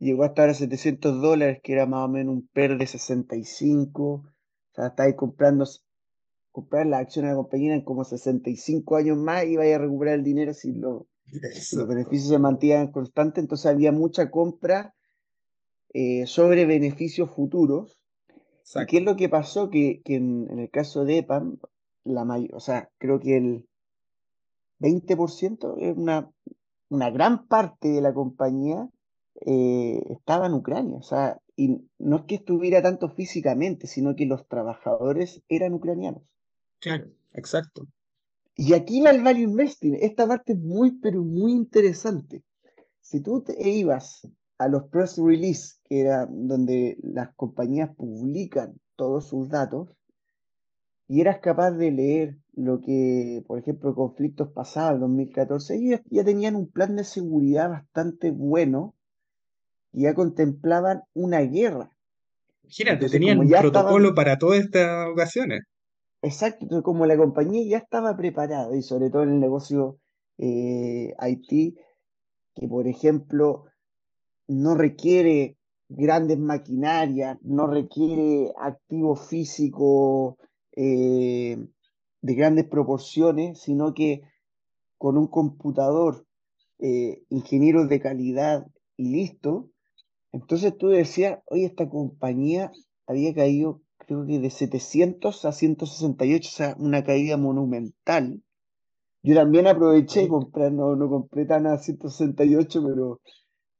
llegó a estar a 700 dólares, que era más o menos un PER de 65. O sea, estáis comprando, comprar las acciones de la compañía en como 65 años más y vais a recuperar el dinero si, lo- si los beneficios se mantienen constantes. Entonces había mucha compra eh, sobre beneficios futuros. ¿Y qué es lo que pasó? Que, que en, en el caso de EPAM, la may- o sea, creo que el 20%, es una, una gran parte de la compañía eh, estaba en Ucrania. O sea, y no es que estuviera tanto físicamente, sino que los trabajadores eran ucranianos. Claro, exacto. Y aquí va el value investing. Esta parte es muy, pero muy interesante. Si tú te ibas a los press release, que era donde las compañías publican todos sus datos, y eras capaz de leer lo que, por ejemplo, conflictos pasados, el 2014, ellos ya tenían un plan de seguridad bastante bueno y ya contemplaban una guerra. Imagínate, tenían un protocolo estaban, para todas estas ocasiones. exacto, como la compañía ya estaba preparada, y sobre todo en el negocio eh, IT, que por ejemplo no requiere grandes maquinarias, no requiere activo físico eh, de grandes proporciones, sino que con un computador, eh, ingenieros de calidad y listo. Entonces tú decías, oye, esta compañía había caído, creo que de 700 a 168, o sea, una caída monumental. Yo también aproveché y compré, no, no compré tan a 168, pero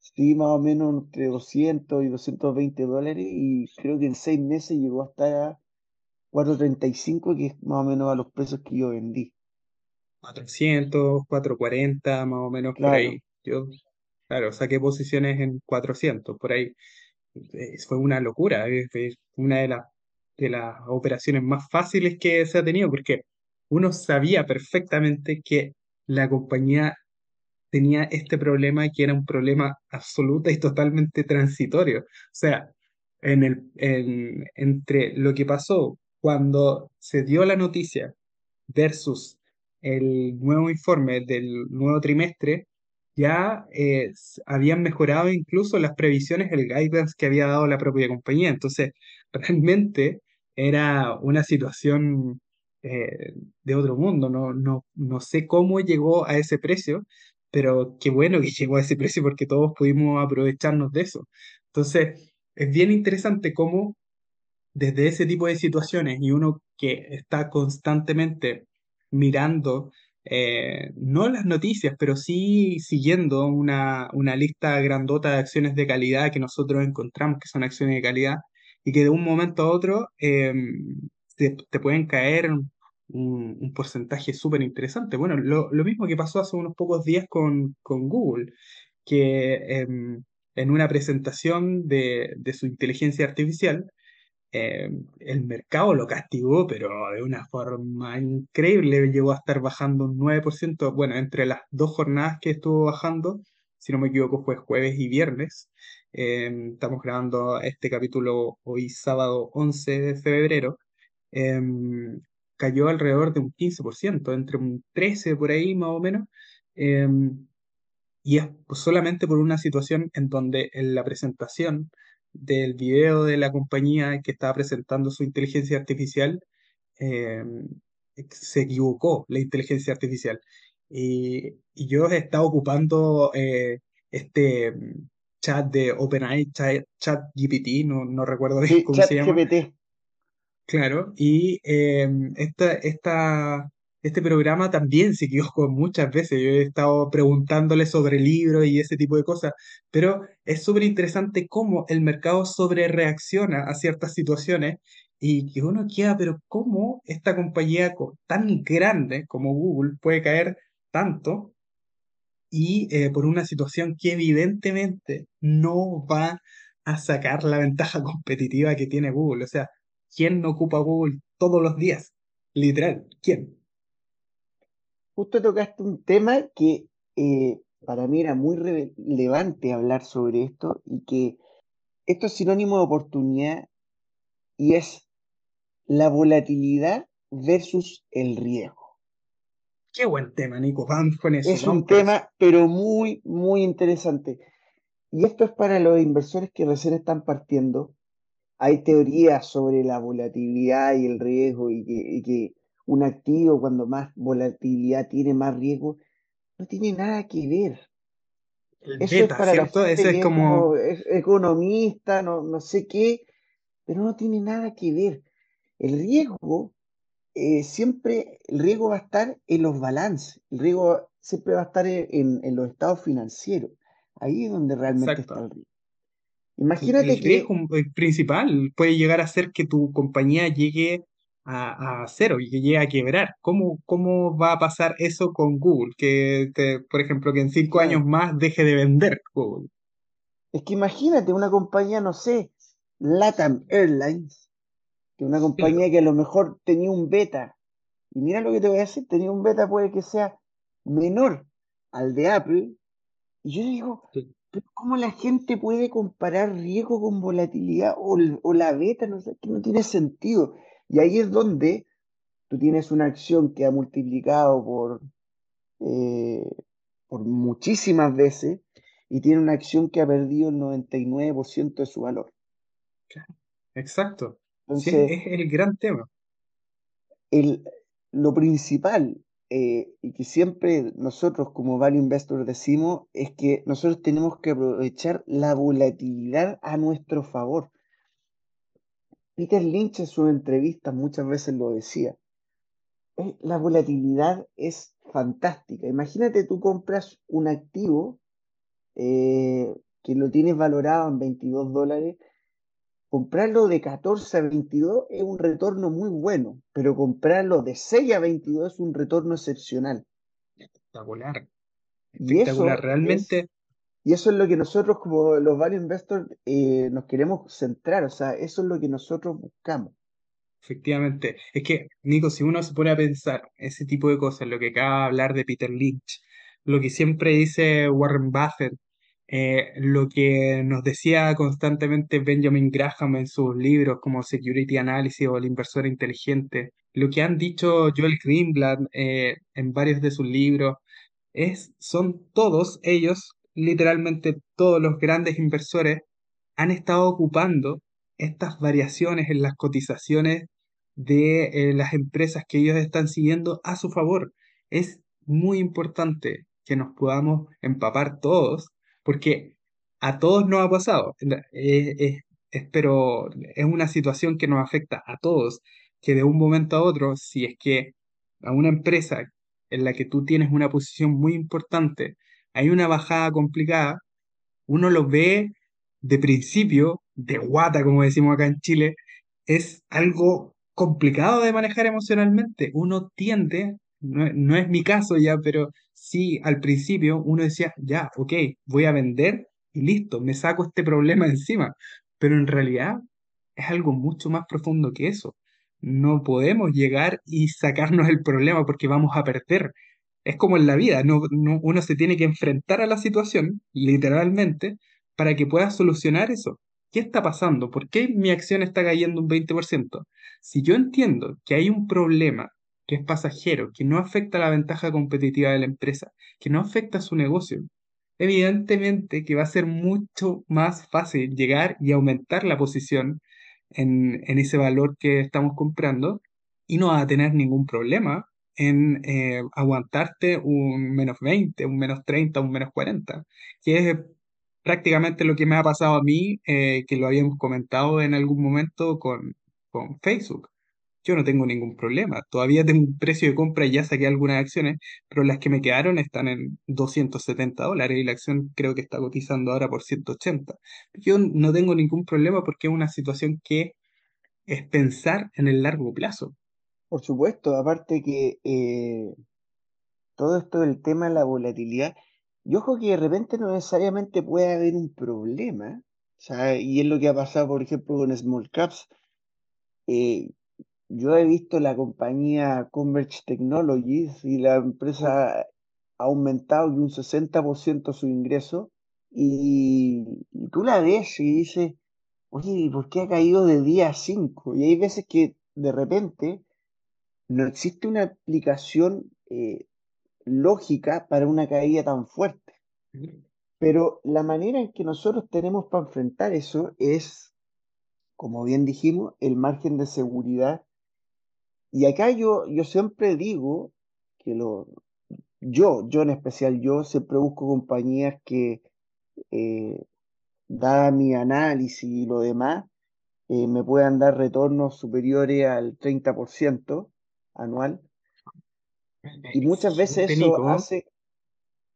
sí más o menos entre 200 y 220 dólares y creo que en seis meses llegó hasta a 435, que es más o menos a los precios que yo vendí. 400, 440, más o menos por ahí. Yo, claro, saqué posiciones en 400, por ahí. Fue una locura, una de las, de las operaciones más fáciles que se ha tenido, porque uno sabía perfectamente que la compañía tenía este problema que era un problema absoluto y totalmente transitorio. O sea, en el, en- entre lo que pasó cuando se dio la noticia versus el nuevo informe del nuevo trimestre, ya eh, habían mejorado incluso las previsiones, el guidance que había dado la propia compañía. Entonces, realmente era una situación eh, de otro mundo. No, no, no sé cómo llegó a ese precio, pero qué bueno que llegó a ese precio porque todos pudimos aprovecharnos de eso. Entonces, es bien interesante cómo desde ese tipo de situaciones y uno que está constantemente mirando, eh, no las noticias, pero sí siguiendo una, una lista grandota de acciones de calidad que nosotros encontramos que son acciones de calidad y que de un momento a otro eh, te, te pueden caer un, porcentaje súper interesante. Bueno, lo, lo mismo que pasó hace unos pocos días con, con Google, que em, en una presentación de, de su inteligencia artificial, eh, el mercado lo castigó, pero de una forma increíble. Llegó a estar bajando un 9%. Bueno, entre las dos jornadas que estuvo bajando, si no me equivoco, fue jueves y viernes. Eh, estamos grabando este capítulo hoy sábado 11 de febrero. Cayó alrededor de un 15%, entre un 13% por ahí más o menos. Eh, y es solamente por una situación en donde en la presentación del video de la compañía que estaba presentando su inteligencia artificial, eh, se equivocó la inteligencia artificial. Y, y yo he estado ocupando eh, este chat de OpenAI, chat, chat GPT, no, no recuerdo bien cómo se llama. Claro, y eh, esta, esta, este programa también se equivocó muchas veces. Yo he estado preguntándole sobre libros y ese tipo de cosas, pero es súper interesante cómo el mercado sobre reacciona a ciertas situaciones y que uno queda, pero cómo esta compañía co- tan grande como Google puede caer tanto y eh, por una situación que evidentemente no va a sacar la ventaja competitiva que tiene Google. O sea, ¿quién no ocupa Google todos los días? Literal, ¿quién? Justo tocaste un tema que eh, para mí era muy relevante hablar sobre esto y que esto es sinónimo de oportunidad y es la volatilidad versus el riesgo. Qué buen tema, Nico. Vamos con eso, Es un tema, pero muy, muy interesante. Y esto es para los inversores que recién están partiendo. Hay teorías sobre la volatilidad y el riesgo y que, y que un activo cuando más volatilidad tiene más riesgo, no tiene nada que ver. El Eso es para ¿cierto? Ese es como, es economista, no, no sé qué, pero no tiene nada que ver. El riesgo, eh, siempre, el riesgo va a estar en los balances, el riesgo siempre va a estar en, los estados financieros. Ahí es donde realmente está el riesgo. El, el Imagínate que, eh, principal puede llegar a ser que tu compañía llegue a, a cero y que llegue a quebrar. ¿Cómo, cómo va a pasar eso con Google? Que, te- por ejemplo, que en cinco años más deje de vender Google. es que imagínate una compañía, no sé, LATAM Airlines, que una compañía que a lo mejor tenía un beta, y mira lo que te voy a decir, tenía un beta puede que sea menor al de Apple, Y yo digo, Sí. Pero ¿cómo la gente puede comparar riesgo con volatilidad o, la beta? No sé, que no tiene sentido. Y ahí es donde tú tienes una acción que ha multiplicado por, eh, por muchísimas veces y tiene una acción que ha perdido el 99% de su valor. Exacto. Sí, es, Entonces, es el gran tema. el, lo principal eh, y que siempre nosotros como Value Investors decimos es que nosotros tenemos que aprovechar la volatilidad a nuestro favor. Peter Lynch en sus entrevistas muchas veces lo decía. eh, La volatilidad es fantástica. Imagínate tú compras un activo eh, que lo tienes valorado en 22 dólares. Comprarlo de 14 a 22 es un retorno muy bueno, pero comprarlo de 6 a 22 es un retorno excepcional. Espectacular. Y Espectacular. es, Realmente y eso es lo que nosotros como los value investors eh, nos queremos centrar. O sea, eso es lo que nosotros buscamos. Efectivamente. Es que, Nico, si uno se pone a pensar ese tipo de cosas, lo que acaba de hablar de Peter Lynch, lo que siempre dice Warren Buffett, eh, lo que nos decía constantemente Benjamin Graham en sus libros como Security Analysis o El inversor inteligente, lo que han dicho Joel Greenblatt eh, en varios de sus libros, es, son todos ellos, literalmente todos los grandes inversores, han estado ocupando estas variaciones en las cotizaciones de eh, las empresas que ellos están siguiendo a su favor. Es muy importante que nos podamos empapar todos, porque a todos nos ha pasado. La- eh, es- es- pero es una situación que nos afecta a todos, que de un momento a otro, si es que a una empresa en la que tú tienes una posición muy importante, hay una bajada complicada, uno lo ve de principio, de guata, como decimos acá en Chile, es algo complicado de manejar emocionalmente. Uno tiende, no, no es mi caso ya, pero sí al principio uno decía, ya, ok, voy a vender y listo, me saco este problema encima. Pero en realidad es algo mucho más profundo que eso. No podemos llegar y sacarnos el problema porque vamos a perder. Es como en la vida, no, no- uno se tiene que enfrentar a la situación, literalmente, para que pueda solucionar eso. ¿Qué está pasando? ¿Por qué mi acción está cayendo un 20%? Si yo entiendo que hay un problema que es pasajero, que no afecta la ventaja competitiva de la empresa, que no afecta su negocio, evidentemente que va a ser mucho más fácil llegar y aumentar la posición en, ese valor que estamos comprando y no vas a tener ningún problema en eh, aguantarte un menos 20, un menos 30, un menos 40, que es prácticamente lo que me ha pasado a mí, eh, que lo habíamos comentado en algún momento con Facebook. Yo no tengo ningún problema. Todavía tengo un precio de compra y ya saqué algunas acciones, pero las que me quedaron están en 270 dólares y la acción creo que está cotizando ahora por 180. Yo no tengo ningún problema porque es una situación que es pensar en el largo plazo. Por supuesto, aparte que eh, todo esto del tema de la volatilidad, y ojo que de repente no necesariamente puede haber un problema, o y es lo que ha pasado, por ejemplo, con Small Caps. Eh, yo he visto la compañía Converge Technologies y la empresa ha aumentado un 60% su ingreso y, y, tú la ves y dices, oye, ¿por qué ha caído de día a 5? Y hay veces que de repente no existe una aplicación eh, lógica para una caída tan fuerte. Pero la manera en que nosotros tenemos para enfrentar eso es, como bien dijimos, el margen de seguridad. Y acá yo, yo siempre digo que lo, yo, yo en especial, yo siempre busco compañías que, eh, dada mi análisis y lo demás, eh, me puedan dar retornos superiores al 30% anual. Y muchas veces eso hace...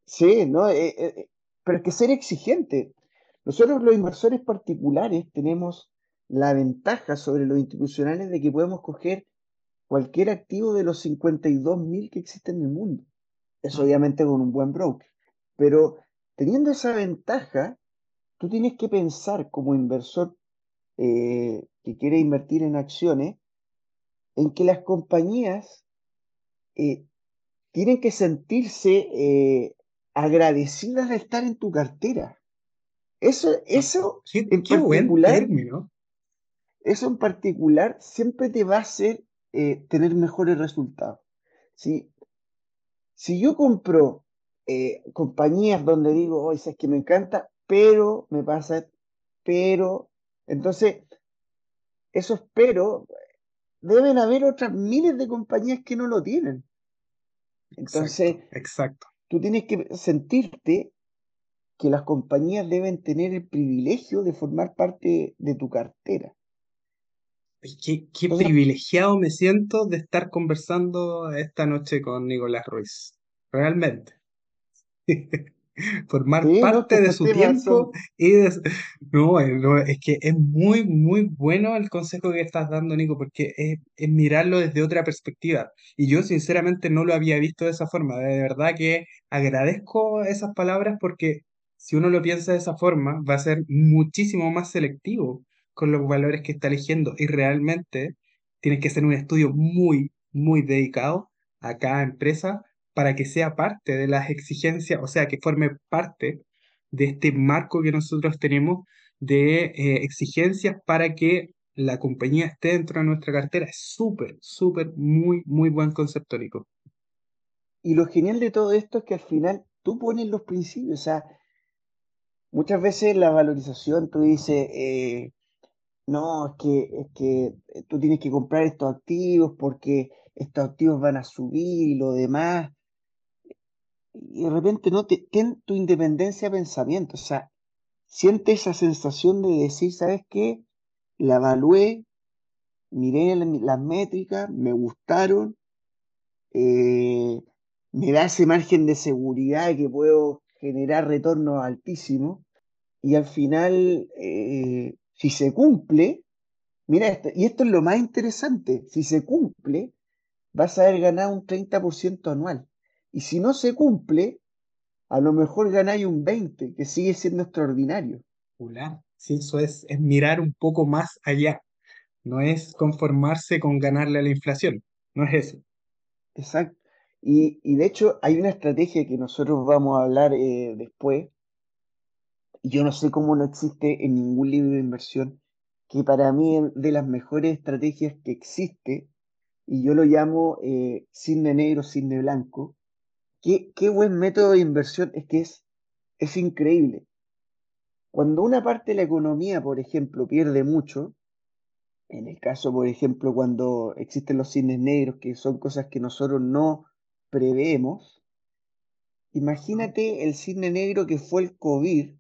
Sí, ¿no? Eh, eh, eh, pero es que ser exigente. Nosotros los inversores particulares tenemos la ventaja sobre los institucionales de que podemos coger cualquier activo de los 52.000 que existen en el mundo. Es obviamente con un buen broker. Pero teniendo esa ventaja, tú tienes que pensar como inversor que quiere invertir en acciones, en que las compañías eh, tienen que sentirse eh, agradecidas de estar en tu cartera. Eso, eso en particular, eso en particular siempre te va a hacer eh, tener mejores resultados. Si, si yo compro compañías donde digo, oh, es que me encanta, pero me pasa, pero, entonces, esos pero deben haber otras miles de compañías que no lo tienen. Entonces, exacto, tú tienes que sentirte que las compañías deben tener el privilegio de formar parte de tu cartera. Qué, qué privilegiado me siento de estar conversando esta noche con Nicolás Ruiz. Realmente. formar parte de su tiempo y No, es que es muy, muy bueno el consejo que estás dando, Nico, porque es, es, mirarlo desde otra perspectiva. Y yo sinceramente no lo había visto de esa forma. De verdad que agradezco esas palabras porque si uno lo piensa de esa forma, va a ser muchísimo más selectivo con los valores que está eligiendo y realmente tienes que hacer un estudio muy, muy dedicado a cada empresa para que sea parte de las exigencias, o sea, que forme parte de este marco que nosotros tenemos de eh, exigencias para que la compañía esté dentro de nuestra cartera. Es súper, súper, muy, muy buen concepto, Nico. Y lo genial de todo esto es que al final tú pones los principios, o sea, muchas veces la valorización tú dices, eh, no, es que, es que tú tienes que comprar estos activos porque estos activos van a subir y lo demás y de repente no te, ten tu independencia de pensamiento, o sea, siente esa sensación de decir, ¿sabes qué? La evalué, miré las métricas, me gustaron, eh, me da ese margen de seguridad que puedo generar retornos altísimos y al final, eh, si se cumple, mira, esto, y esto es lo más interesante, si se cumple, vas a haber ganado un 30% anual. Y si no se cumple, a lo mejor ganáis un 20, que sigue siendo extraordinario. Sí, eso es, es mirar un poco más allá. No es conformarse con ganarle a la inflación. No es eso. Exacto. Y, de hecho hay una estrategia que nosotros vamos a hablar eh, después. Yo no sé cómo no existe en ningún libro de inversión, que para mí es de las mejores estrategias que existe, y yo lo llamo eh, cisne negro, cisne blanco, Qué, buen método de inversión es que es es increíble. Cuando una parte de la economía, por ejemplo, pierde mucho, en el caso, por ejemplo, cuando existen los cines negros, que son cosas que nosotros no preveemos, imagínate el cine negro que fue el COVID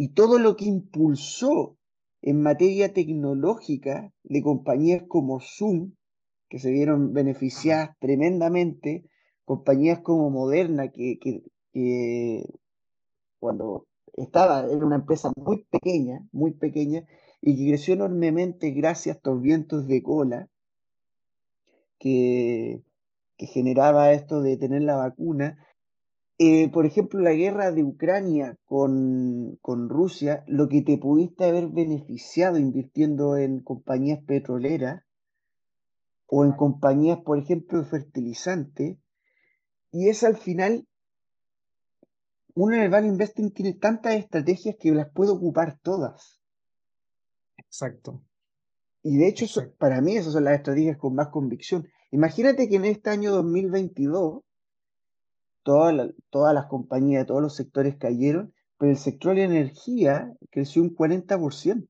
y todo lo que impulsó en materia tecnológica de compañías como Zoom, que se vieron beneficiadas tremendamente, compañías como Moderna, que, que cuando estaba, era una empresa muy pequeña, muy pequeña, y que creció enormemente gracias a estos vientos de cola que, que generaba esto de tener la vacuna. Eh, por ejemplo, la guerra de Ucrania con, con, Rusia, lo que te pudiste haber beneficiado invirtiendo en compañías petroleras o en compañías, por ejemplo, de fertilizantes, y es al final uno en el Value Investing tiene tantas estrategias que las puede ocupar todas. Exacto. Y de hecho, para mí esas son las estrategias con más convicción. Imagínate que en este año 2022 todas todas las compañías, todos los sectores cayeron, pero el sector de energía creció un 40%.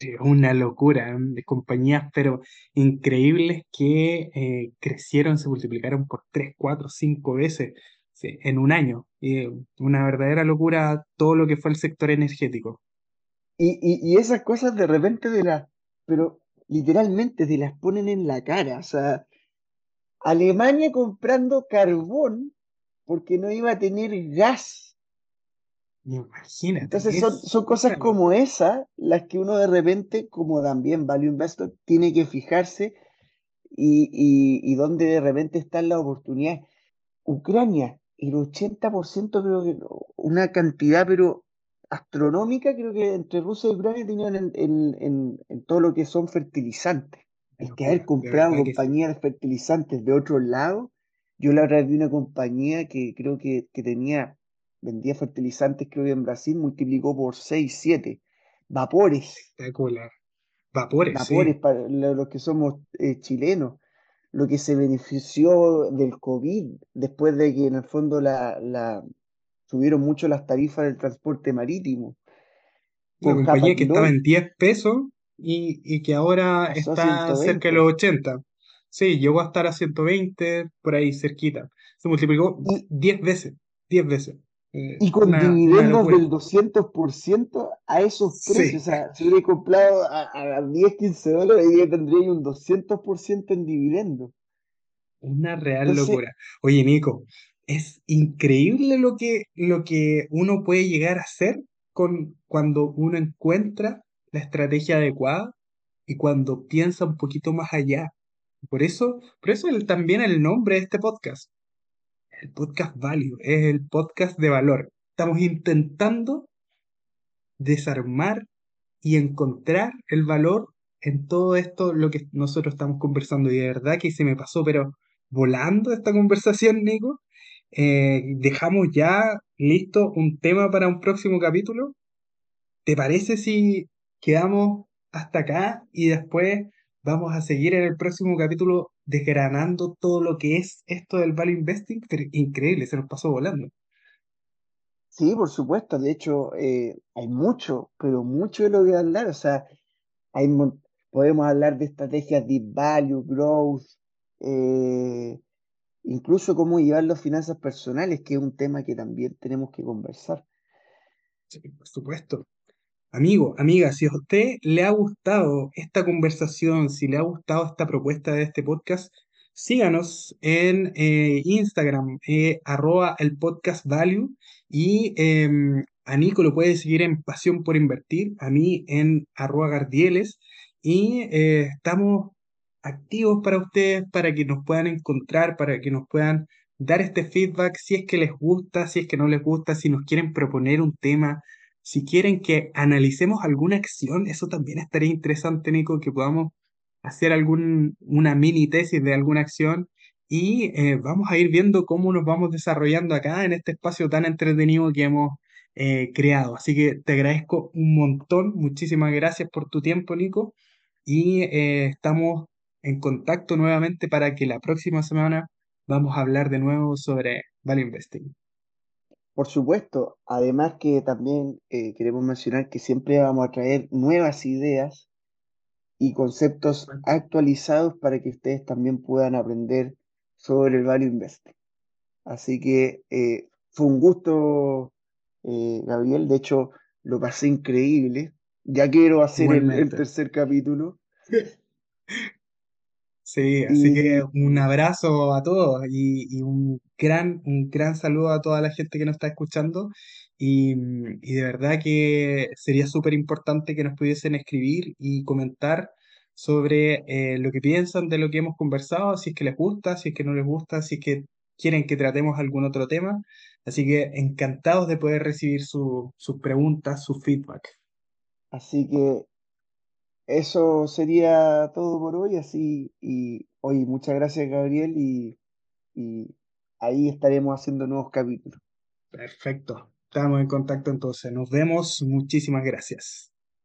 Es una locura, de compañías, pero increíbles que eh, crecieron, se multiplicaron por 3, 4, 5 veces en un año. Y una verdadera locura todo lo que fue el sector energético. Y, y, esas cosas de repente de las, pero literalmente te las ponen en la cara. O sea, Alemania comprando carbón porque no iba a tener gas. Imagínate. Entonces son, son cosas como esas las que uno de repente, como también Value Investor, tiene que fijarse y, y, y donde de repente están las oportunidades. Ucrania, el 80% creo que una cantidad, pero astronómica, creo que entre Rusia y Ucrania tenían en, todo lo que son fertilizantes. Es que haber comprado compañías de fertilizantes de otro lado, yo la verdad vi una compañía que creo que, tenía, vendía fertilizantes, creo que en Brasil, multiplicó por 6, 7. Vapores. Espectacular. Vapores. Vapores para los que somos eh, chilenos lo que se benefició del COVID después de que en el fondo la, subieron mucho las tarifas del transporte marítimo. Una compañía que estaba en 10 pesos y, que ahora está cerca de los 80. Sí, llegó a estar a 120, por ahí cerquita. Se multiplicó 10 veces, 10 veces. Eh, y con dividendos del 200% a esos precios. O sea, si hubiera comprado a, 10, 15 dólares, ahí tendría un 200% en dividendos. Una real locura. Oye, Nico, es increíble lo que, lo que uno puede llegar a hacer con, cuando uno encuentra la estrategia adecuada y cuando piensa un poquito más allá. Por eso, por eso también el nombre de este podcast el podcast Value, es el podcast de valor. Estamos intentando desarmar y encontrar el valor en todo esto, lo que nosotros estamos conversando. Y de verdad que se me pasó, pero volando esta conversación, Nico. Eh, dejamos ya listo un tema para un próximo capítulo. ¿Te parece si quedamos hasta acá y después vamos a seguir en el próximo capítulo desgranando todo lo que es esto del value investing, pero increíble, se nos pasó volando. Sí, por supuesto, de hecho eh, hay mucho, pero mucho de lo que hablar, o sea, hay, podemos hablar de estrategias de value, growth, eh, incluso cómo llevar las finanzas personales, que es un tema que también tenemos que conversar. Sí, por supuesto. Amigo, amiga, si a usted le ha gustado esta conversación, si le ha gustado esta propuesta de este podcast, síganos en eh, Instagram, eh, arroba el y em, a Nico lo puede seguir en Pasión por Invertir, a mí en arroba Gardieles, y eh, estamos activos para ustedes, para que nos puedan encontrar, para que nos puedan dar este feedback, si es que les gusta, si es que no les gusta, si nos quieren proponer un tema si quieren que analicemos alguna acción, eso también estaría interesante, Nico, que podamos hacer algún, una mini tesis de alguna acción y eh, vamos a ir viendo cómo nos vamos desarrollando acá en este espacio tan entretenido que hemos eh, creado. Así que te agradezco un montón, muchísimas gracias por tu tiempo, Nico, y eh, estamos en contacto nuevamente para que la próxima semana vamos a hablar de nuevo sobre Value Investing. Por supuesto, además que también eh, queremos mencionar que siempre vamos a traer nuevas ideas y conceptos actualizados para que ustedes también puedan aprender sobre el Value Investing. Así que eh, fue un gusto, eh, Gabriel. De hecho, lo pasé increíble. Ya quiero hacer el, el tercer capítulo. Sí, así que un abrazo a todos y, y un gran, un gran saludo a toda la gente que nos está escuchando. Y, y de verdad que sería súper importante que nos pudiesen escribir y comentar sobre eh, lo que piensan de lo que hemos conversado, si es que les gusta, si es que no les gusta, si es que quieren que tratemos algún otro tema. Así que encantados de poder recibir su- sus preguntas, su feedback. así que eso sería todo por hoy. Así, y hoy muchas gracias, Gabriel, y, y ahí estaremos haciendo nuevos capítulos. Perfecto. Estamos en contacto entonces. Nos vemos. Muchísimas gracias.